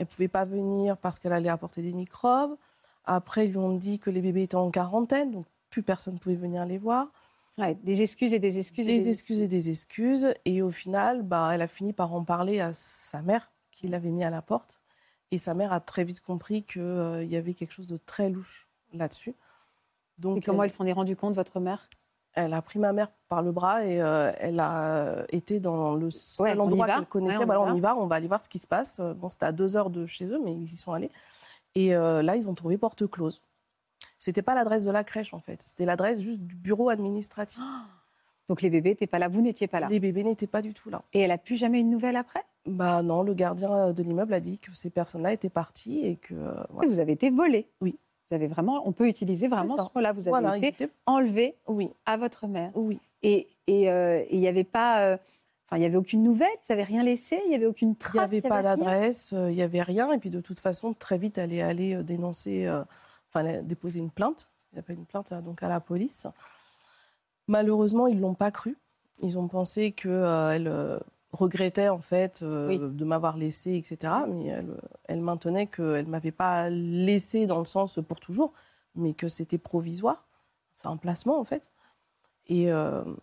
elle ne pouvait pas venir parce qu'elle allait apporter des microbes. Après, ils lui ont dit que les bébés étaient en quarantaine, donc plus personne ne pouvait venir les voir. des excuses et des excuses. Des, et des excuses et des excuses. Et au final, bah, elle a fini par en parler à sa mère, qui l'avait mis à la porte. Et sa mère a très vite compris qu'il y avait quelque chose de très louche là-dessus. Donc, et comment elle, s'en est rendue compte, votre mère? Elle a pris ma mère par le bras et elle a été dans le seul endroit qu'elle connaissait. On, y va, on va aller voir ce qui se passe. Bon, c'était à deux heures de chez eux, mais ils y sont allés. Et là, ils ont trouvé porte close. C'était pas l'adresse de la crèche, en fait. C'était l'adresse juste du bureau administratif. Donc les bébés n'étaient pas là, vous n'étiez pas là Les bébés n'étaient pas du tout là. Et elle a plus jamais une nouvelle après? Bah non, le gardien de l'immeuble a dit que ces personnes-là étaient parties et que. Vous avez été volé Oui. Vous avez vraiment, on peut utiliser vraiment ce mot-là. Vous avez été enlevé oui. à votre mère. Oui. Et il et, n'y avait pas. Euh, enfin, il n'y avait aucune nouvelle, vous n'avez rien laissé, il n'y avait aucune trace. Il n'y avait, pas d'adresse, il n'y avait rien. Et puis de toute façon, très vite, elle est allée euh, dénoncer, euh, enfin, déposer une plainte il n'y a pas une plainte donc à la police. Malheureusement, ils l'ont pas cru. Ils ont pensé qu'elle euh, euh, regrettait en fait euh, de m'avoir laissé, etc. Mais elle, elle maintenait qu'elle ne m'avait pas laissé dans le sens pour toujours, mais que c'était provisoire. C'est un placement en fait. Et,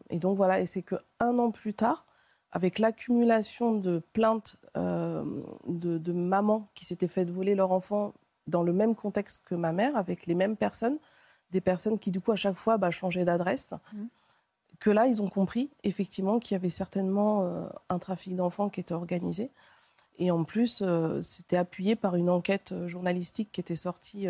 et donc voilà, et c'est qu'un an plus tard, avec l'accumulation de plaintes de, de mamans qui s'étaient fait voler leur enfant dans le même contexte que ma mère, avec les mêmes personnes, des personnes qui, du coup, à chaque fois, bah, changeaient d'adresse. Mmh. Que là, ils ont compris, effectivement, qu'il y avait certainement euh, un trafic d'enfants qui était organisé. Et en plus, euh, c'était appuyé par une enquête euh, journalistique qui était sortie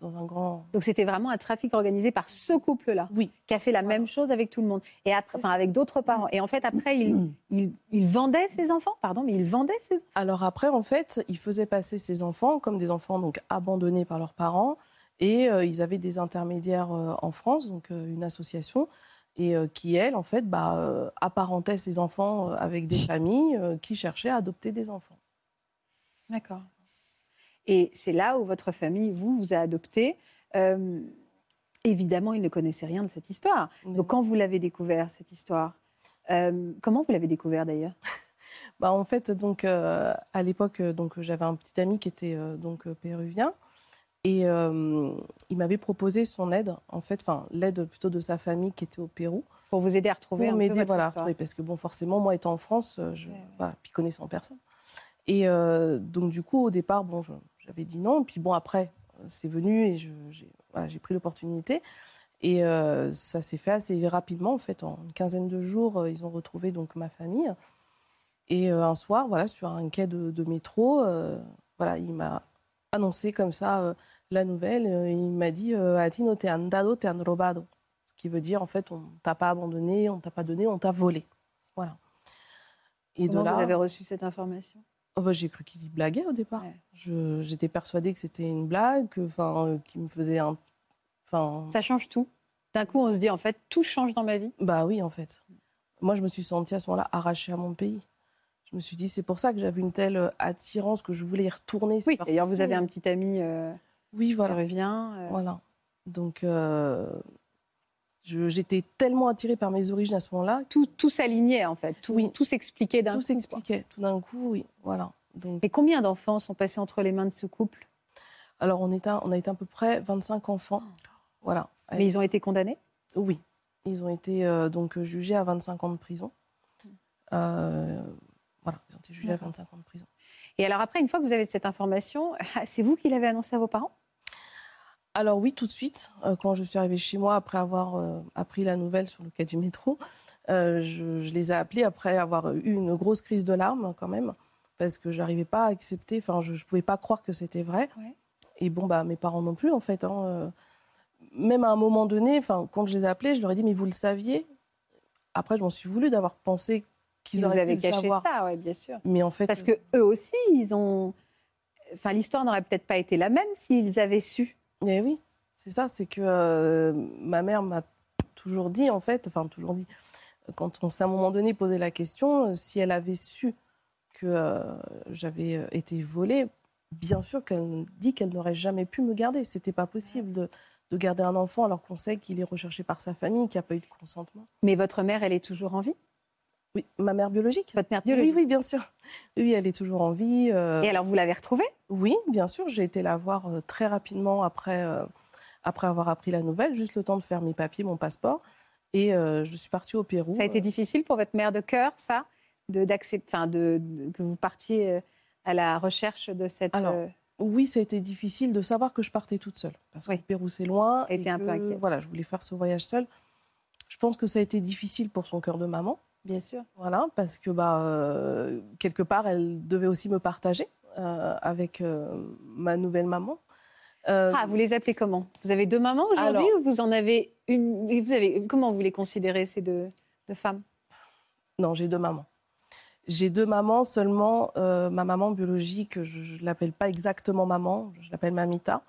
dans un grand. Donc c'était vraiment un trafic organisé par ce couple-là. Oui. Qui a fait la même chose avec tout le monde. Et après, enfin, avec d'autres parents. Et en fait, après, il, il, il, vendait ses enfants, pardon, mais il vendait ses enfants. Alors après, en fait, il faisait passer ses enfants comme des enfants donc abandonnés par leurs parents. Et euh, ils avaient des intermédiaires euh, en France, donc euh, une association, et qui, elle, en fait, bah, apparentait ses enfants avec des familles qui cherchaient à adopter des enfants. D'accord. Et c'est là où votre famille, vous, vous a adopté. évidemment, ils ne connaissaient rien de cette histoire. Donc, quand vous l'avez découvert, cette histoire, comment vous l'avez découvert d'ailleurs? Bah, En fait, donc, à l'époque, donc, j'avais un petit ami qui était donc, péruvien. Et euh, il m'avait proposé son aide, en fait, enfin l'aide plutôt de sa famille qui était au Pérou. Pour vous aider à retrouver Pour m'aider, voilà, à retrouver, parce que bon, forcément, moi étant en France, euh, je, Voilà, puis connaissant personne. Et euh, donc du coup, au départ, bon, j'avais dit non. Puis bon, après, c'est venu et j'ai voilà, pris l'opportunité. Et ça s'est fait assez rapidement, en fait, en une quinzaine de jours, ils ont retrouvé donc ma famille. Et un soir, voilà, sur un quai de, de métro, voilà, il m'a annoncé comme ça la nouvelle. Euh, il m'a dit euh, Atino te han dado, te han robado. Ce qui veut dire en fait, on t'a pas abandonné, on t'a pas donné, on t'a volé. Voilà. Et Comment de là, vous avez reçu cette information? Oh bah, J'ai cru qu'il blaguait au départ. J'étais persuadée que c'était une blague, enfin, qu'il me faisait un. Ça change tout. D'un coup, on se dit en fait, tout change dans ma vie. Bah oui, en fait. Moi, je me suis sentie à ce moment-là arrachée à mon pays je me suis dit, c'est pour ça que j'avais une telle euh, attirance que je voulais y retourner. Oui, d'ailleurs, vous avez un petit ami euh, oui, voilà. revient. Euh. Voilà. Donc, j'étais tellement attirée par mes origines à ce moment-là. Tout, tout s'alignait, en fait. Tout, oui. tout s'expliquait d'un coup. Tout s'expliquait. Tout d'un coup, oui. Voilà. Donc... Et combien d'enfants sont passés entre les mains de ce couple? Alors, on, a été à peu près 25 enfants. Voilà. Mais ils ont été condamnés? Oui. Ils ont été donc jugés à 25 ans de prison. Euh, voilà, ils ont été jugés à 25 ans de prison. Et alors après, une fois que vous avez cette information, c'est vous qui l'avez annoncé à vos parents? Alors oui, tout de suite. Euh, quand je suis arrivée chez moi, après avoir euh, appris la nouvelle sur le cas du métro, euh, je, les ai appelés après avoir eu une grosse crise de larmes quand même, parce que je n'arrivais pas à accepter, enfin je ne pouvais pas croire que c'était vrai. Et bon, bah, mes parents non plus en fait. Hein, même à un moment donné, quand je les ai appelés, je leur ai dit, mais vous le saviez? Après, je m'en suis voulu d'avoir pensé qu'ils auraient vous avez caché ça, oui, bien sûr. Mais en fait, parce que eux aussi, ils ont. Enfin, l'histoire n'aurait peut-être pas été la même s'ils avaient su. Eh oui, c'est ça. C'est que euh, ma mère m'a toujours dit, en fait, enfin toujours dit, quand on s'est à un moment donné posé la question, euh, si elle avait su que euh, j'avais été volée, bien sûr qu'elle dit qu'elle n'aurait jamais pu me garder. C'était pas possible de, de garder un enfant alors qu'on sait qu'il est recherché par sa famille, qu'il n'y a pas eu de consentement. Mais votre mère, elle est toujours en vie? Oui, ma mère biologique. Votre mère biologique Oui, oui, bien sûr. Oui, elle est toujours en vie. Euh. Et alors, vous l'avez retrouvée? Oui, bien sûr. J'ai été la voir euh, très rapidement après, euh, après avoir appris la nouvelle, juste le temps de faire mes papiers, mon passeport. Et je suis partie au Pérou. Ça a été difficile pour votre mère de cœur, ça? De, enfin, de, que vous partiez à la recherche de cette. Alors, Oui, ça a été difficile de savoir que je partais toute seule. Parce Oui. que le Pérou, c'est loin. Elle était et un peu inquiète. Voilà, je voulais faire ce voyage seule. Je pense que ça a été difficile pour son cœur de maman. Bien sûr. Voilà, parce que bah, euh, quelque part, elle devait aussi me partager euh, avec euh, ma nouvelle maman. Ah, vous les appelez comment? Vous avez deux mamans aujourd'hui ou vous en avez une vous avez, Comment vous les considérez, ces deux, deux femmes? Non, j'ai deux mamans. J'ai deux mamans seulement. ma maman biologique, je ne l'appelle pas exactement maman, je l'appelle mamita.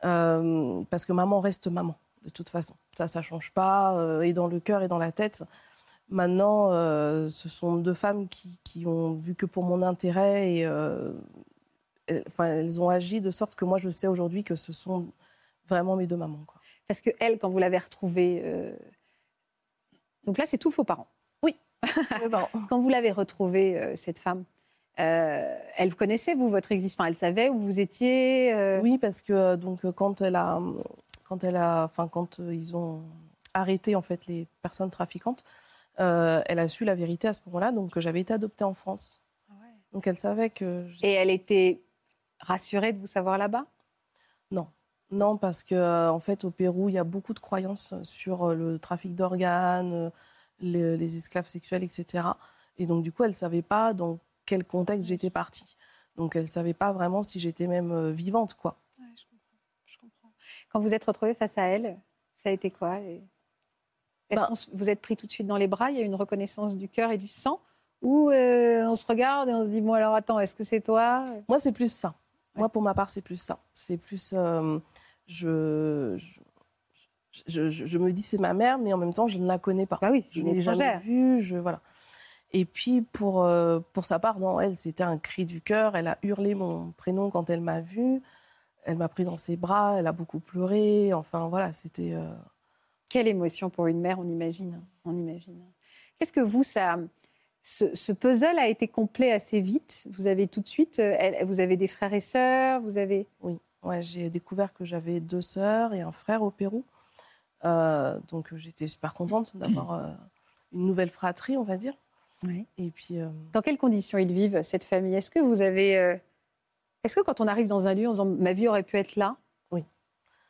Parce que maman reste maman, de toute façon. Ça, ça ne change pas, et dans le cœur et dans la tête. Maintenant, euh, ce sont deux femmes qui, qui ont vu que pour mon intérêt et euh, elles, enfin, elles ont agi de sorte que moi, je sais aujourd'hui que ce sont vraiment mes deux mamans. Quoi. Parce que elle, quand vous l'avez retrouvée, euh, donc là, c'est tous vos parents. Mes parents. Quand vous l'avez retrouvée, euh, cette femme, euh, elle connaissait vous votre existence, elle savait où vous étiez. euh, Oui, parce que euh, donc euh, quand elle a, quand elle a, enfin quand euh, ils ont arrêté en fait les personnes trafiquantes, euh, elle a su la vérité à ce moment-là. Donc euh, j'avais été adoptée en France. Donc elle savait que Et elle était rassurée de vous savoir là-bas? non, non parce que euh, en fait au Pérou il y a beaucoup de croyances sur le trafic d'organes, les, les esclaves sexuels, etc. Et donc du coup elle savait pas dans quel contexte j'étais partie. Donc elle savait pas vraiment si j'étais même vivante quoi. Je comprends. Quand vous êtes retrouvée face à elle, ça a été quoi Est-ce Ben- qu'on vous êtes pris tout de suite dans les bras Il y a une reconnaissance du cœur et du sang Ou euh, on se regarde et on se dit, bon alors attends, est-ce que c'est toi? Moi, c'est plus ça. Moi, pour ma part, c'est plus ça. C'est plus. euh, je, je, je, je me dis c'est ma mère, mais en même temps, je ne la connais pas. Bah oui, je ne l'ai jamais vue. Je, voilà. Et puis, pour, euh, pour sa part, non, elle, c'était un cri du cœur. Elle a hurlé mon prénom quand elle m'a vue. Elle m'a pris dans ses bras. Elle a beaucoup pleuré. Enfin, voilà, c'était. euh, Quelle émotion pour une mère, on imagine. On imagine. Qu'est-ce que vous, ça, ce, ce puzzle a été complet assez vite? Vous avez tout de suite, euh, vous avez des frères et sœurs, vous avez. Oui, ouais, j'ai découvert que j'avais deux sœurs et un frère au Pérou. Euh, donc j'étais super contente d'avoir euh, une nouvelle fratrie, on va dire. Et puis, euh, Dans quelles conditions ils vivent cette famille? Est-ce que vous avez, est-ce que quand on arrive dans un lieu, en disant ma vie aurait pu être là Oui.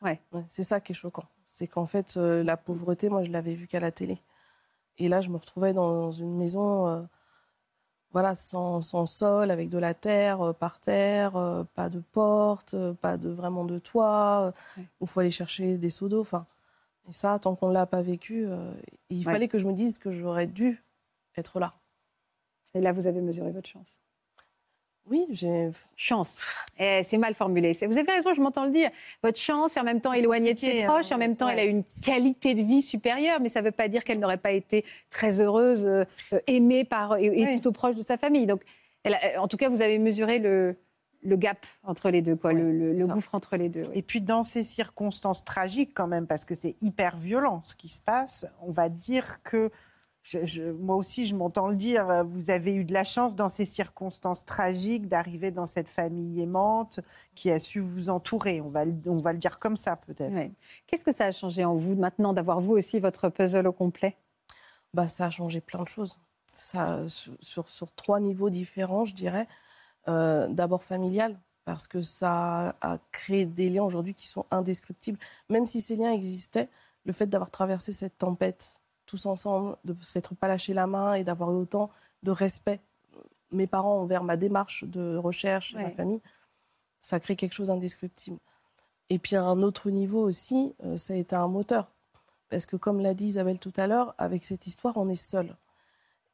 Ouais. ouais, c'est ça qui est choquant. C'est qu'en fait, euh, la pauvreté, moi, je l'avais vue qu'à la télé. Et là, je me retrouvais dans une maison, euh, voilà, sans, sans sol, avec de la terre euh, par terre, pas de porte, pas de vraiment de toit, où il faut aller chercher des seaux d'eau. Enfin, et ça, tant qu'on ne l'a pas vécu, il Ouais. fallait que je me dise que j'aurais dû être là. Et là, vous avez mesuré votre chance. Oui, j'ai. Chance. Eh, c'est mal formulé. Vous avez raison, je m'entends le dire. Votre chance est en même temps éloignée de ses proches, et en hein. même temps, elle a une qualité de vie supérieure, mais ça ne veut pas dire qu'elle n'aurait pas été très heureuse, euh, euh, aimée par, et, et Oui. plutôt proche de sa famille. Donc, elle a- en tout cas, vous avez mesuré le, le gap entre les deux, quoi, le, gouffre entre les deux. oui. Et puis dans ces circonstances tragiques quand même, parce que c'est hyper violent ce qui se passe, on va dire que, je- je- moi aussi je m'entends le dire, euh, vous avez eu de la chance dans ces circonstances tragiques d'arriver dans cette famille aimante qui a su vous entourer, on va, le- on va le dire comme ça peut-être. Ouais. Qu'est-ce que ça a changé en vous maintenant d'avoir vous aussi votre puzzle au complet? Bah, ça a changé plein de choses. Ça, sur, sur, sur trois niveaux différents, je dirais. Euh, D'abord familial, parce que ça a créé des liens aujourd'hui qui sont indescriptibles. Même si ces liens existaient, le fait d'avoir traversé cette tempête tous ensemble, de s'être pas lâché la main et d'avoir eu autant de respect, mes parents envers ma démarche de recherche, et ma Ouais. famille, ça crée quelque chose d'indescriptible. Et puis à un autre niveau aussi, euh, ça a été un moteur. Parce que comme l'a dit Isabelle tout à l'heure, avec cette histoire, on est seul.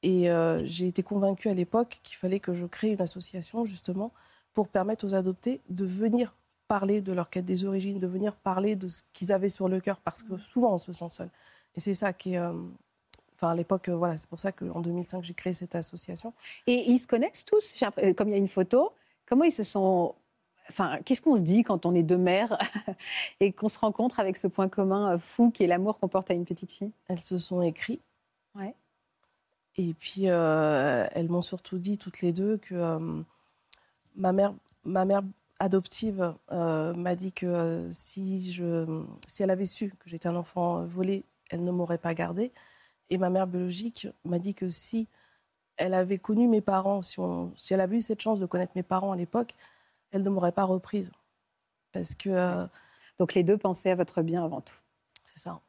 Et euh, j'ai été convaincue à l'époque qu'il fallait que je crée une association justement pour permettre aux adoptés de venir parler de leur quête des origines, de venir parler de ce qu'ils avaient sur le cœur, parce que souvent on se sent seul. Et c'est ça qui est... euh, Enfin, à l'époque, euh, voilà, c'est pour ça qu'en 2005, j'ai créé cette association. Et ils se connaissent tous euh, Comme il y a une photo, comment ils se sont. Enfin, qu'est-ce qu'on se dit quand on est deux mères et qu'on se rencontre avec ce point commun fou qui est l'amour qu'on porte à une petite fille? Elles se sont écrites. Ouais. Et puis, euh, elles m'ont surtout dit toutes les deux que ma, mère, ma mère adoptive euh, m'a dit que euh, si, je, si elle avait su que j'étais un enfant volé, elle ne m'aurait pas gardé. Et ma mère biologique m'a dit que si elle avait connu mes parents, si, elle avait eu cette chance de connaître mes parents à l'époque, elle ne m'aurait pas reprise. Parce que. Euh, Donc les deux pensaient à votre bien avant tout. C'est ça.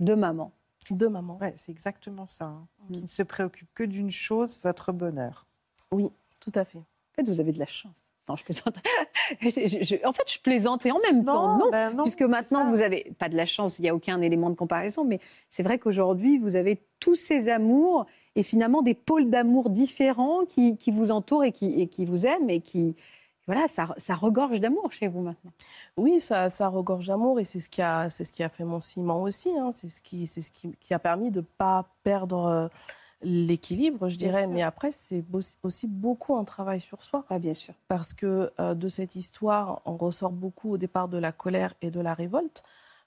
De maman. De maman. Ouais, c'est exactement ça. Hein. Mm. Qui ne se préoccupe que d'une chose, votre bonheur. Oui, tout à fait. En fait, vous avez de la chance. Non, je plaisante. en fait, je plaisante et en même temps, non, ben puisque maintenant, vous avez pas de la chance, il n'y a aucun élément de comparaison, mais c'est vrai qu'aujourd'hui, vous avez tous ces amours et finalement des pôles d'amour différents qui, vous entourent et qui, et qui vous aiment et qui, voilà, ça, ça regorge d'amour chez vous maintenant. Oui, ça, ça regorge d'amour et c'est ce qui a, c'est ce qui a fait mon ciment aussi. Hein. C'est ce qui, c'est ce qui, qui, a permis de pas perdre euh, l'équilibre, je dirais. Mais après, c'est aussi beaucoup un travail sur soi. Ah, bien sûr. Parce que euh, de cette histoire, on ressort beaucoup au départ de la colère et de la révolte.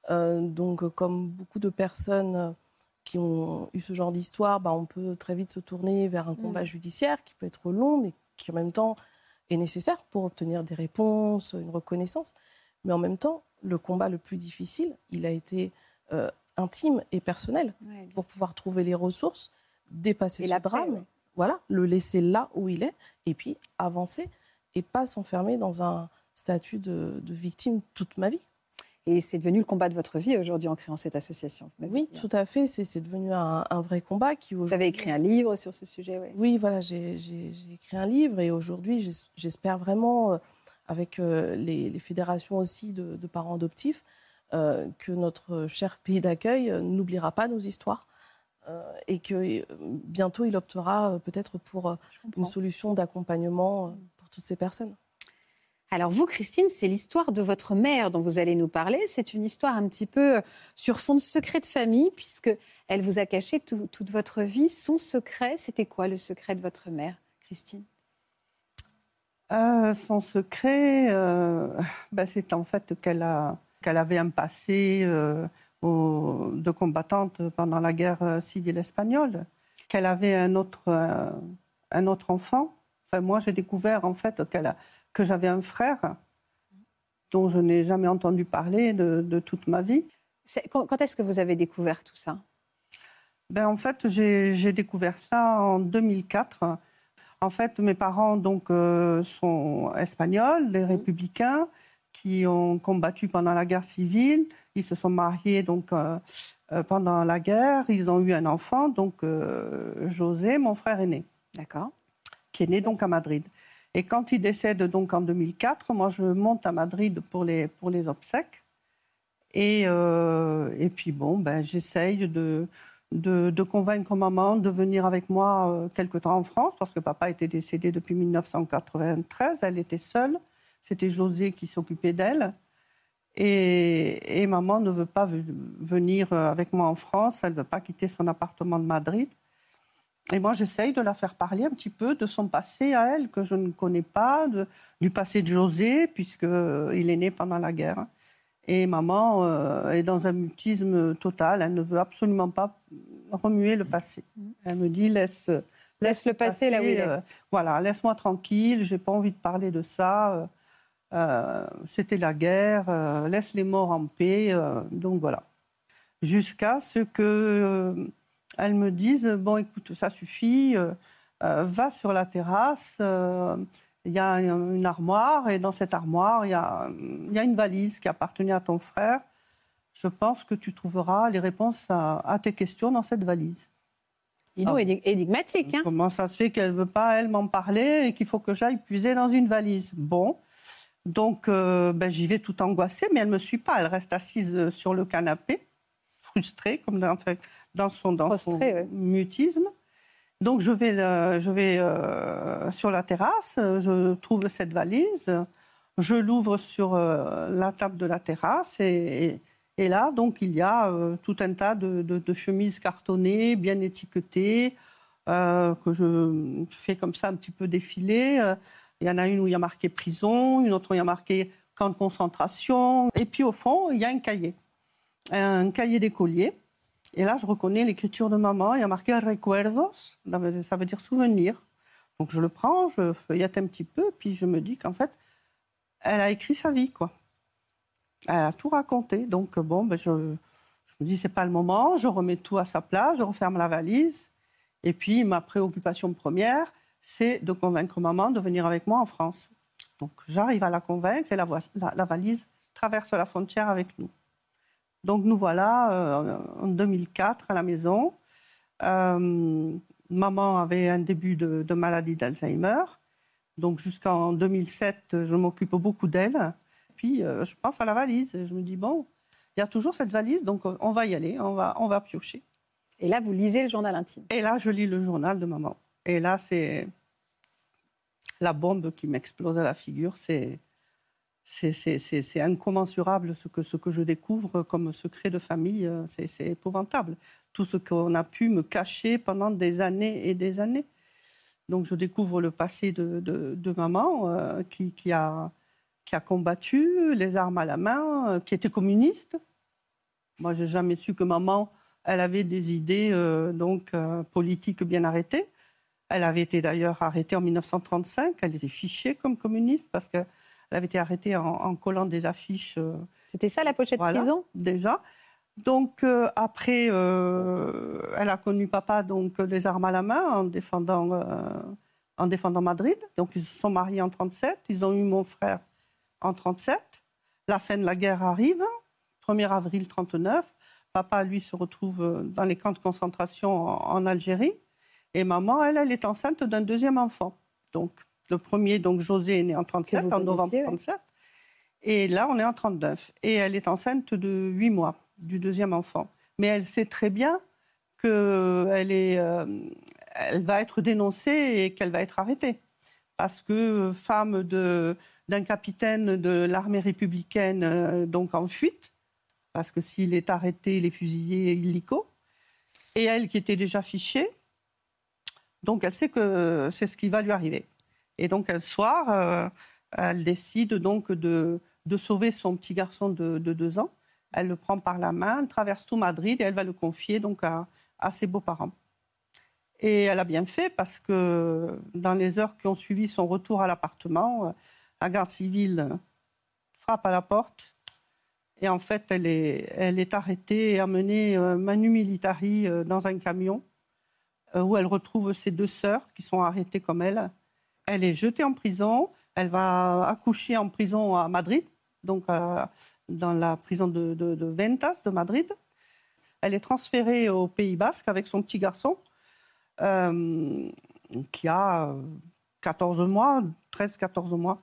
Euh, donc, comme beaucoup de personnes qui ont eu ce genre d'histoire, bah, on peut très vite se tourner vers un combat mm. judiciaire qui peut être long, mais qui en même temps est nécessaire pour obtenir des réponses, une reconnaissance. Mais en même temps, le combat le plus difficile, il a été euh, intime et personnel pour pouvoir trouver les ressources, dépasser ce drame, voilà, le laisser là où il est, et puis avancer et pas s'enfermer dans un statut de victime toute ma vie. Et c'est devenu le combat de votre vie aujourd'hui en créant cette association. Oui, tout à fait. C'est devenu un, vrai combat. Qui Vous avez écrit un livre sur ce sujet Oui, oui voilà, j'ai écrit un livre et aujourd'hui, j'espère vraiment, euh, avec euh, les, fédérations aussi de, parents adoptifs, euh, que notre cher pays d'accueil n'oubliera pas nos histoires et que bientôt il optera peut-être pour une solution d'accompagnement pour toutes ces personnes. Alors vous, Christine, c'est l'histoire de votre mère dont vous allez nous parler. C'est une histoire un petit peu euh, sur fond de secret de famille, puisque elle vous a caché toute votre vie. Son secret, c'était quoi le secret de votre mère, Christine? Euh, Son secret, euh, bah, c'est en fait qu'elle avait un passé de combattante pendant la guerre civile espagnole, qu'elle avait un autre, un autre enfant. Enfin, moi, j'ai découvert en fait qu'elle que j'avais un frère dont je n'ai jamais entendu parler de, toute ma vie. Quand est-ce que vous avez découvert tout ça? Ben, En fait, j'ai découvert ça en 2004. En fait, mes parents donc, euh, sont espagnols, des républicains qui ont combattu pendant la guerre civile. Ils se sont mariés donc, euh, euh, pendant la guerre. Ils ont eu un enfant, donc José, mon frère aîné. D'accord. Qui est né donc à Madrid. Et quand il décède donc en 2004, moi je monte à Madrid pour les, pour les obsèques. Et, euh, et puis bon, ben, j'essaye de, de, convaincre maman de venir avec moi euh, quelque temps en France, parce que papa était décédé depuis 1993, elle était seule. C'était José qui s'occupait d'elle. Et, et, maman ne veut pas venir euh, avec moi en France, elle ne veut pas quitter son appartement de Madrid. Et moi, j'essaye de la faire parler un petit peu de son passé à elle, que je ne connais pas, du passé de José, puisqu'il euh, est né pendant la guerre. Et maman euh, est dans un mutisme total. Elle ne veut absolument pas remuer le passé. Elle me dit laisse, laisse, le passé là où il est. Euh, voilà, laisse-moi tranquille. J'ai pas envie de parler de ça. C'était la guerre. laisse les morts en paix. donc voilà. Jusqu'à ce que elles me disent bon, écoute, ça suffit, euh, euh, va sur la terrasse. Euh, il y a une armoire et dans cette armoire, il y a, une valise qui appartenait à ton frère. Je pense que tu trouveras les réponses à, tes questions dans cette valise. Dis donc, énigmatique. Hein comment ça se fait qu'elle ne veut pas, elle, m'en parler et qu'il faut que j'aille puiser dans une valise? Bon. Donc, ben, j'y vais tout angoissée, mais elle ne me suit pas. Elle reste assise sur le canapé frustrée, comme dans, dans son, dans son mutisme. Donc je vais, je vais euh, sur la terrasse, je trouve cette valise, je l'ouvre sur euh, la table de la terrasse et, et, là, donc, il y a euh, tout un tas de, de, chemises cartonnées, bien étiquetées, que je fais comme ça un petit peu défiler. Il y en a une où il y a marqué prison, une autre où il y a marqué camp de concentration. Et puis au fond, il y a un cahier un cahier d'écolier. Et là, je reconnais l'écriture de maman. Il y a marqué recuerdos, ça veut dire souvenir. Donc je le prends, je feuillette un petit peu, puis je me dis qu'en fait, elle a écrit sa vie, quoi. Elle a tout raconté. Donc bon, ben je, je me dis c'est pas le moment. Je remets tout à sa place, je referme la valise. Et puis, ma préoccupation première, c'est de convaincre maman de venir avec moi en France. Donc, j'arrive à la convaincre et la, la, valise traverse la frontière avec nous. Donc, nous voilà euh, en 2004 à la maison. Euh, maman avait un début de, de maladie d'Alzheimer. Donc, jusqu'en 2007, je m'occupe beaucoup d'elle. Puis, euh, je pense à la valise. Je me dis, bon, il y a toujours cette valise, donc on va y aller, on va, on va piocher. Et là, vous lisez le journal intime. Et là, je lis le journal de maman. Et là, c'est la bombe qui m'explose à la figure. C'est c'est incommensurable ce que, je découvre comme secret de famille. C'est épouvantable. Tout ce qu'on a pu me cacher pendant des années et des années. Donc je découvre le passé de, maman euh, qui, a, combattu les armes à la main, euh, qui était communiste. Moi, j'ai jamais su que maman elle avait des idées euh, donc politiques bien arrêtées. Elle avait été d'ailleurs arrêtée en 1935. Elle était fichée comme communiste parce qu'elle avait été arrêtée en, collant des affiches. Euh, C'était ça la pochette de prison? Déjà. Donc après, elle a connu papa donc les armes à la main en défendant, en défendant Madrid. Donc ils se sont mariés en 37. Ils ont eu mon frère en 37. La fin de la guerre arrive, 1er avril 39. Papa, lui, se retrouve euh, dans les camps de concentration en, Algérie. Et maman, elle, elle est enceinte d'un deuxième enfant. Donc, le premier, donc José, est né en 37, en novembre 37. Et là, on est en 39. Et elle est enceinte de 8 mois du deuxième enfant. Mais elle sait très bien qu'elle euh, elle va être dénoncée et qu'elle va être arrêtée. Parce que femme d'un capitaine de l'armée républicaine, euh, donc en fuite, parce que s'il est arrêté, il est fusillé illico. Et elle qui était déjà fichée, donc elle sait que c'est ce qui va lui arriver. Et donc un soir, euh, elle décide donc de, sauver son petit garçon de, deux ans. Elle le prend par la main, traverse tout Madrid et elle va le confier donc à, ses beaux-parents. Et elle a bien fait parce que dans les heures qui ont suivi son retour à l'appartement, la garde civile frappe à la porte et en fait, elle est, elle est arrêtée et amenée euh, manu militari euh, dans un camion euh, où elle retrouve ses deux sœurs qui sont arrêtées comme elle. Elle est jetée en prison. Elle va accoucher en prison à Madrid, donc dans la prison de, Ventas de Madrid. Elle est transférée au Pays Basque avec son petit garçon qui a 14 mois, 13-14 mois.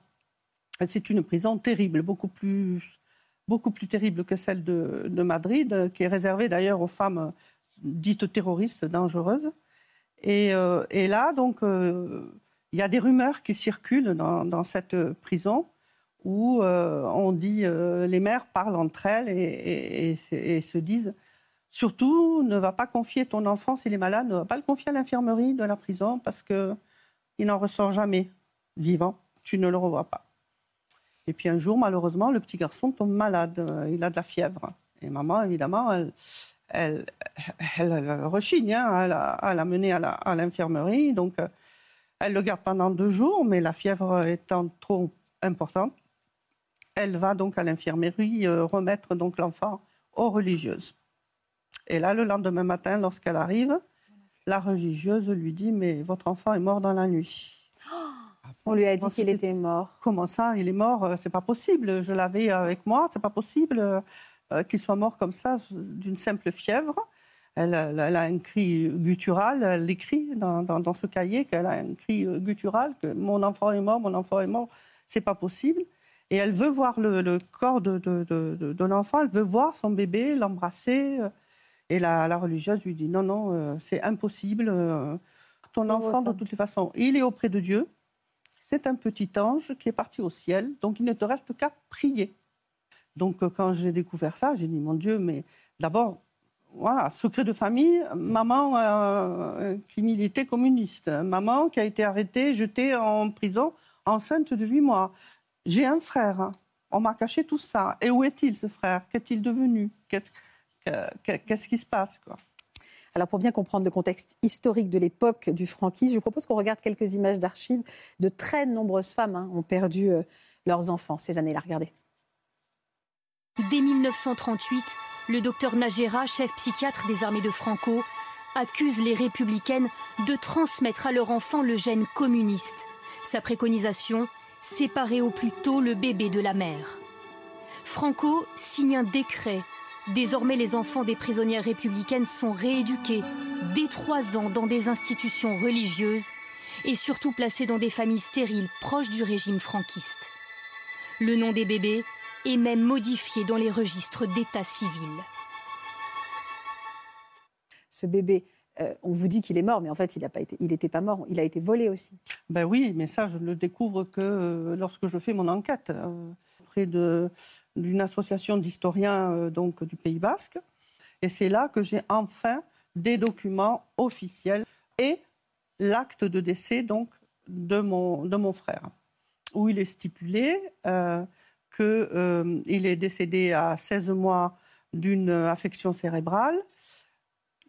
C'est une prison terrible, beaucoup plus beaucoup plus terrible que celle de, Madrid, qui est réservée d'ailleurs aux femmes dites terroristes dangereuses. Et, euh, là, donc, euh, il y a des rumeurs qui circulent dans, cette prison où euh, on dit, les mères parlent entre elles et, se disent, surtout, ne va pas confier ton enfant s'il est malade, ne va pas le confier à l'infirmerie de la prison parce qu'il n'en ressort jamais vivant, tu ne le revois pas. Et puis un jour, malheureusement, le petit garçon tombe malade. Il a de la fièvre. Et maman, évidemment, elle, elle, elle, rechigne hein, à, l'amener à l'infirmerie. Donc, euh, elle le garde pendant deux jours, mais la fièvre étant trop importante, elle va donc à l'infirmerie euh, remettre donc l'enfant aux religieuses. Et là, le lendemain matin, lorsqu'elle arrive, la religieuse lui dit Mais votre enfant est mort dans la nuit. On lui a dit qu'il était mort. Comment ça Il est mort? Euh, C'est pas possible. Je l'avais avec moi. C'est pas possible euh, qu'il soit mort comme ça d'une simple fièvre. Elle, a un cri guttural. Elle écrit dans, ce cahier qu'elle a un cri euh, guttural que mon enfant est mort, mon enfant est mort. C'est pas possible. Et elle veut voir le, corps de, de, l'enfant. Elle veut voir son bébé, l'embrasser. Et la, la, religieuse lui dit non, non, c'est impossible. Ton enfant, de toutes les façons, il est auprès de Dieu c'est un petit ange qui est parti au ciel, donc il ne te reste qu'à prier. Donc euh, quand j'ai découvert ça, j'ai dit, mon Dieu, mais d'abord, voilà, secret de famille, maman euh, qui militait communiste, maman qui a été arrêtée, jetée en prison, enceinte de huit mois. J'ai un frère, on m'a caché tout ça. Et où est-il ce frère? Qu'est-il devenu? Qu'est-ce qui se passe quoi? Alors pour bien comprendre le contexte historique de l'époque du franquisme, je vous propose qu'on regarde quelques images d'archives de très nombreuses femmes hein, ont perdu euh, leurs enfants ces années-là. Regardez. Dès 1938, le docteur Nagera, chef psychiatre des armées de Franco, accuse les républicaines de transmettre à leur enfant le gène communiste. Sa préconisation séparer au plus tôt le bébé de la mère. Franco signe un décret. Désormais, les enfants des prisonnières républicaines sont rééduqués dès trois ans dans des institutions religieuses et surtout placés dans des familles stériles proches du régime franquiste. Le nom des bébés est même modifié dans les registres d'état civil. Ce bébé, euh, on vous dit qu'il est mort, mais en fait, il n'était pas mort. Il a été volé aussi. Ben oui, mais ça, je ne le découvre que euh, lorsque je fais mon enquête euh, auprès d'une association d'historiens donc du Pays Basque. Et c'est là que j'ai enfin des documents officiels et l'acte de décès donc de mon, de mon frère, où il est stipulé qu'il est décédé à 16 mois d'une affection cérébrale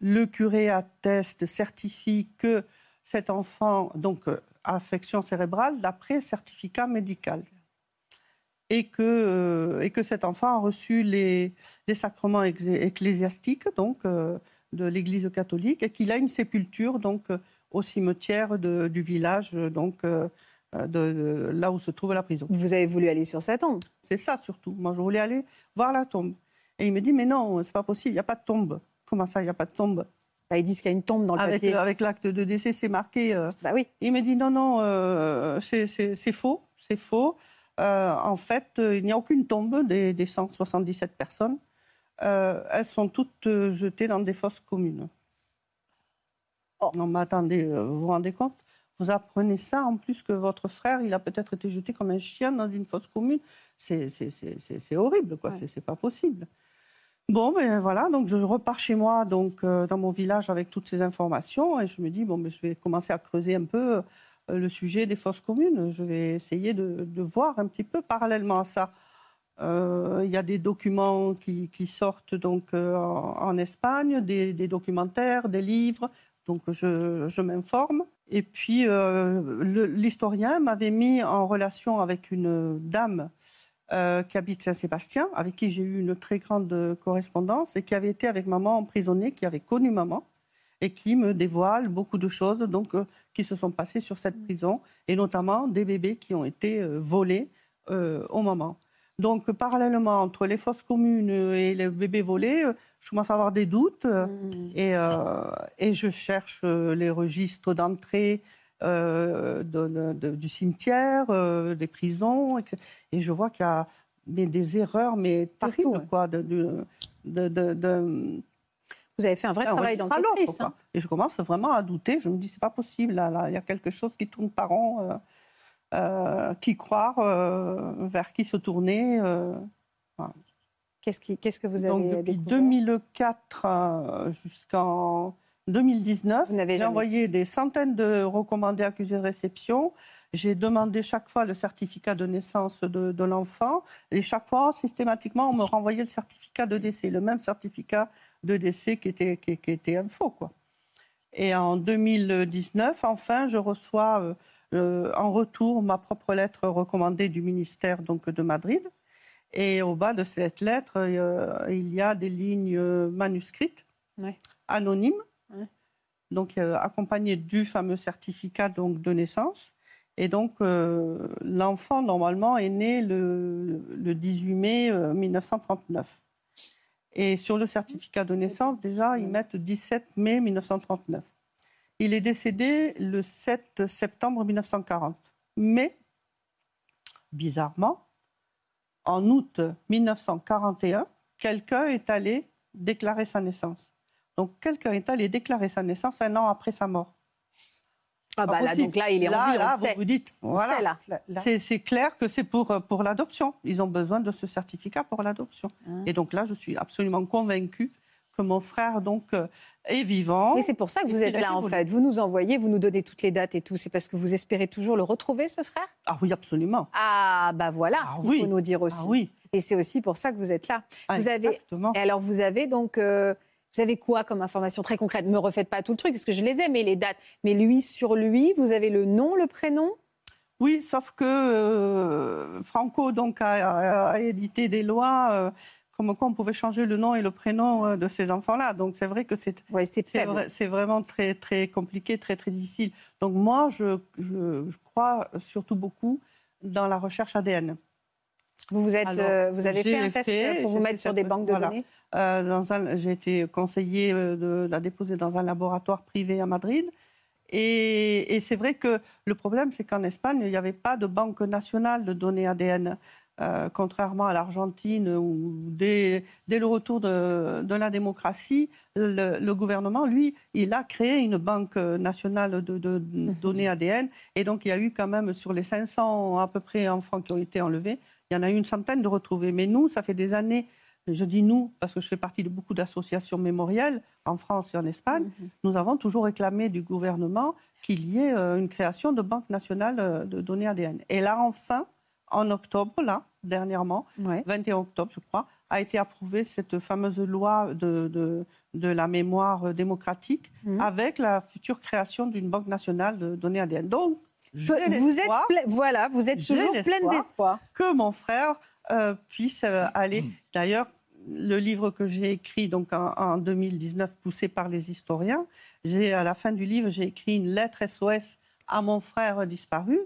le curé atteste, certifie que cet enfant, donc euh, affection cérébrale, d'après certificat médical. Et que, euh, et que cet enfant a reçu les, sacrements ecclésiastiques donc, euh, de l'Église catholique et qu'il a une sépulture donc, au cimetière du village, donc, de, là où se trouve la prison. Vous avez voulu aller sur sa tombe C'est ça surtout. Moi, je voulais aller voir la tombe. Et il me dit, mais non, c'est pas possible, il n'y a pas de tombe. Comment ça, il n'y a pas de tombe? Bah, Ils disent qu'il y a une tombe dans le avec, papier. Avec l'acte de décès, c'est marqué. Euh. Bah oui. Il me dit non, non, euh, c'est faux, c'est faux. Euh, en fait, il n'y a aucune tombe des, des 177 personnes. elles sont toutes jetées dans des fosses communes. Oh. Non, mais attendez, vous vous rendez compte? Vous apprenez ça en plus que votre frère, il a peut-être été jeté comme un chien dans une fosse commune. C'est horrible, quoi. Ouais. C'est pas possible. Bon, ben voilà, donc je repars chez moi, donc euh, dans mon village avec toutes ces informations, et je me dis bon, ben, je vais commencer à creuser un peu euh, le sujet des fosses communes. Je vais essayer de, voir un petit peu parallèlement à ça. Euh, il y a des documents qui, sortent donc en, Espagne, des, documentaires, des livres, donc je, je m'informe. Et puis l'historien m'avait mis en relation avec une dame euh, qui habite Saint-Sébastien, avec qui j'ai eu une très grande correspondance et qui avait été avec maman emprisonnée, qui avait connu maman et qui me dévoile beaucoup de choses donc, euh, qui se sont passées sur cette prison et notamment des bébés qui ont été euh, volés au moment. Donc, parallèlement entre les fosses communes et les bébés volés, je commence à avoir des doutes mmh. et, et, je cherche les registres d'entrée euh, du cimetière, euh, des prisons, et je vois qu'il y a mais des erreurs, mais partout, quoi. De, Vous avez fait un vrai travail d'entreprise. Hein. Et je commence vraiment à douter. Je me dis, c'est pas possible. Là, il y a quelque chose qui tourne par an. Euh, qui croire, vers qui se tourner. Qu'est-ce, qui, qu'est-ce que vous avez Donc, depuis 2004 jusqu'en 2019, j'ai envoyé des centaines de recommandés accusés de réception. J'ai demandé chaque fois le certificat de naissance de, l'enfant. Et chaque fois, systématiquement, on me renvoyait le certificat de décès, le même certificat de décès qui était, qui, était un faux. Quoi. Et en 2019, enfin, je reçois euh, euh, en retour ma propre lettre recommandée du ministère donc, de Madrid. Et au bas de cette lettre, euh, il y a des lignes manuscrites, anonymes, donc euh, accompagné du fameux certificat donc, de naissance. Et donc, euh, l'enfant, normalement, est né le, 18 mai 1939. Euh, Et sur le certificat de naissance, déjà, ils mettent 17 mai 1939. Il est décédé le 7 septembre 1940. Mais, bizarrement, en août 1941, quelqu'un est allé déclarer sa naissance. Donc quelqu'un est allé déclarer sa naissance un an après sa mort. Ah bah là, donc là, il est en vie, là, vous vous dites, voilà, c'est clair que c'est pour, pour l'adoption. Ils ont besoin de ce certificat pour l'adoption. Ah. Et donc là, je suis absolument convaincue que mon frère donc euh, est vivant. Et c'est pour ça que vous êtes là, en fait. Vous nous envoyez, vous nous donnez toutes les dates et tout. C'est parce que vous espérez toujours le retrouver, ce frère? Ah oui, absolument. Ah bah voilà ah ce qu'il faut nous dire aussi. Ah oui. Et c'est aussi pour ça que vous êtes là. vous avez. Et alors vous avez donc. Euh, vous avez quoi comme information très concrète? Ne me refaites pas tout le truc, parce que je les ai, mais les dates. Mais lui, sur lui, vous avez le nom, le prénom? Oui, sauf que euh, Franco donc, a, édité des lois euh, comme quoi on pouvait changer le nom et le prénom euh, de ces enfants-là. Donc c'est vrai que c'est ouais, c'est vraiment très très compliqué, très très difficile. Donc moi, je, je, crois surtout beaucoup dans la recherche ADN. Vous, vous, êtes, euh, vous avez fait un test pour vous mettre sur des banques de données euh, J'ai été conseillé de la déposer dans un laboratoire privé à Madrid. Et, et c'est vrai que le problème, c'est qu'en Espagne, il n'y avait pas de banque nationale de données ADN. Euh, contrairement à l'Argentine, où dès, le retour de, la démocratie, le, gouvernement, lui, il a créé une banque nationale de, données ADN. Et donc, il y a eu quand même, sur les 500 à peu près enfants qui ont été enlevés, il y en a eu une centaine de retrouvés. Mais nous, ça fait des années, je dis nous, parce que je fais partie de beaucoup d'associations mémorielles en France et en Espagne, mhm. nous avons toujours réclamé du gouvernement qu'il y ait euh, une création de banque nationale euh, de données ADN. Et là, enfin, en octobre, là, dernièrement, 21 octobre, je crois, a été approuvée cette fameuse loi de, de, la mémoire démocratique mmh. avec la future création d'une banque nationale de données ADN. Donc, vous êtes voilà, vous êtes toujours pleine d'espoir que mon frère euh, puisse euh, aller. Mmh. D'ailleurs, le livre que j'ai écrit donc en, en, 2019, poussé par les historiens, j'ai à la fin du livre, j'ai écrit une lettre SOS à mon frère disparu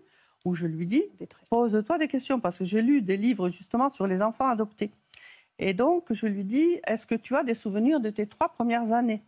où je lui dis pose-toi des questions parce que j'ai lu des livres justement sur les enfants adoptés. Et donc je lui dis est-ce que tu as des souvenirs de tes trois premières années?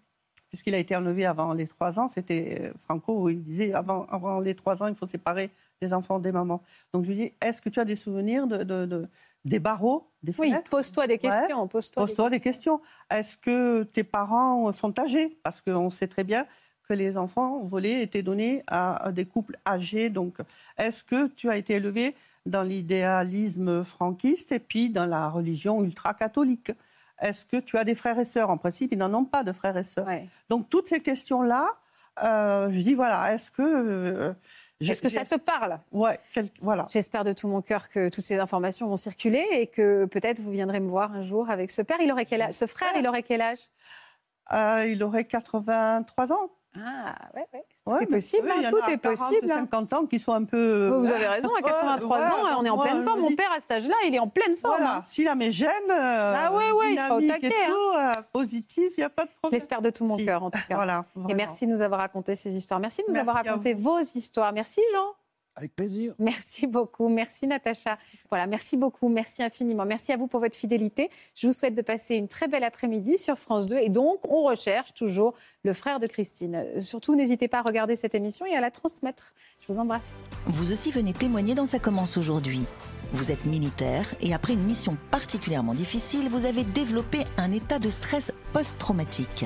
Puisqu'il a été enlevé avant les trois ans, c'était euh, Franco où il disait avant, avant les trois ans il faut séparer les enfants des mamans. Donc je lui dis est-ce que tu as des souvenirs de, des barreaux, des fenêtres? Oui, pose-toi des questions. Pose-toi des, questions. Est-ce que tes parents sont âgés? Parce qu'on sait très bien que les enfants volés étaient donnés à, des couples âgés. Donc, est-ce que tu as été élevé dans l'idéalisme franquiste et puis dans la religion ultra-catholique? Est-ce que tu as des frères et sœurs? En principe, ils n'en ont pas de frères et sœurs. Donc, toutes ces questions-là, euh, je dis voilà, est-ce que. Euh, est-ce que ça te parle? Ouais, voilà. J'espère de tout mon cœur que toutes ces informations vont circuler et que peut-être vous viendrez me voir un jour avec ce père. Il aurait quel âge Ce frère, il aurait quel âge? Euh, Il aurait 83 ans. Ah, ouais, ouais. Tout est possible, hein, tout est possible. 50 ans qui sont un peu. Vous avez raison, à 83 ans, on est en pleine forme. Mon père, à cet âge-là, il est en pleine forme. Voilà, hein. s'il a mes gènes, euh, ah ouais, ouais, il sera au taquet. Hein. Euh, positif, il n'y a pas de problème. J'espère de tout mon cœur, en tout cas. Voilà, Et merci de nous avoir raconté ces histoires. Merci de nous avoir raconté vos histoires. Merci, Jean. Avec plaisir. Merci beaucoup. Merci Natacha. Voilà, merci beaucoup. Merci infiniment. Merci à vous pour votre fidélité. Je vous souhaite de passer une très belle après-midi sur France 2. Et donc, on recherche toujours le frère de Christine. Surtout, n'hésitez pas à regarder cette émission et à la transmettre. Je vous embrasse. Vous aussi venez témoigner dans Ça commence aujourd'hui. Vous êtes militaire et après une mission particulièrement difficile, vous avez développé un état de stress post-traumatique.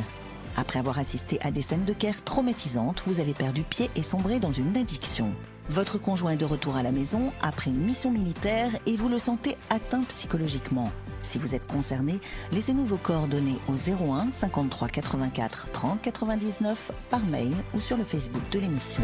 Après avoir assisté à des scènes de guerre traumatisantes, vous avez perdu pied et sombré dans une addiction. Votre conjoint est de retour à la maison après une mission militaire et vous le sentez atteint psychologiquement. Si vous êtes concerné, laissez-nous vos coordonnées au 01 53 84 30 99 par mail ou sur le Facebook de l'émission.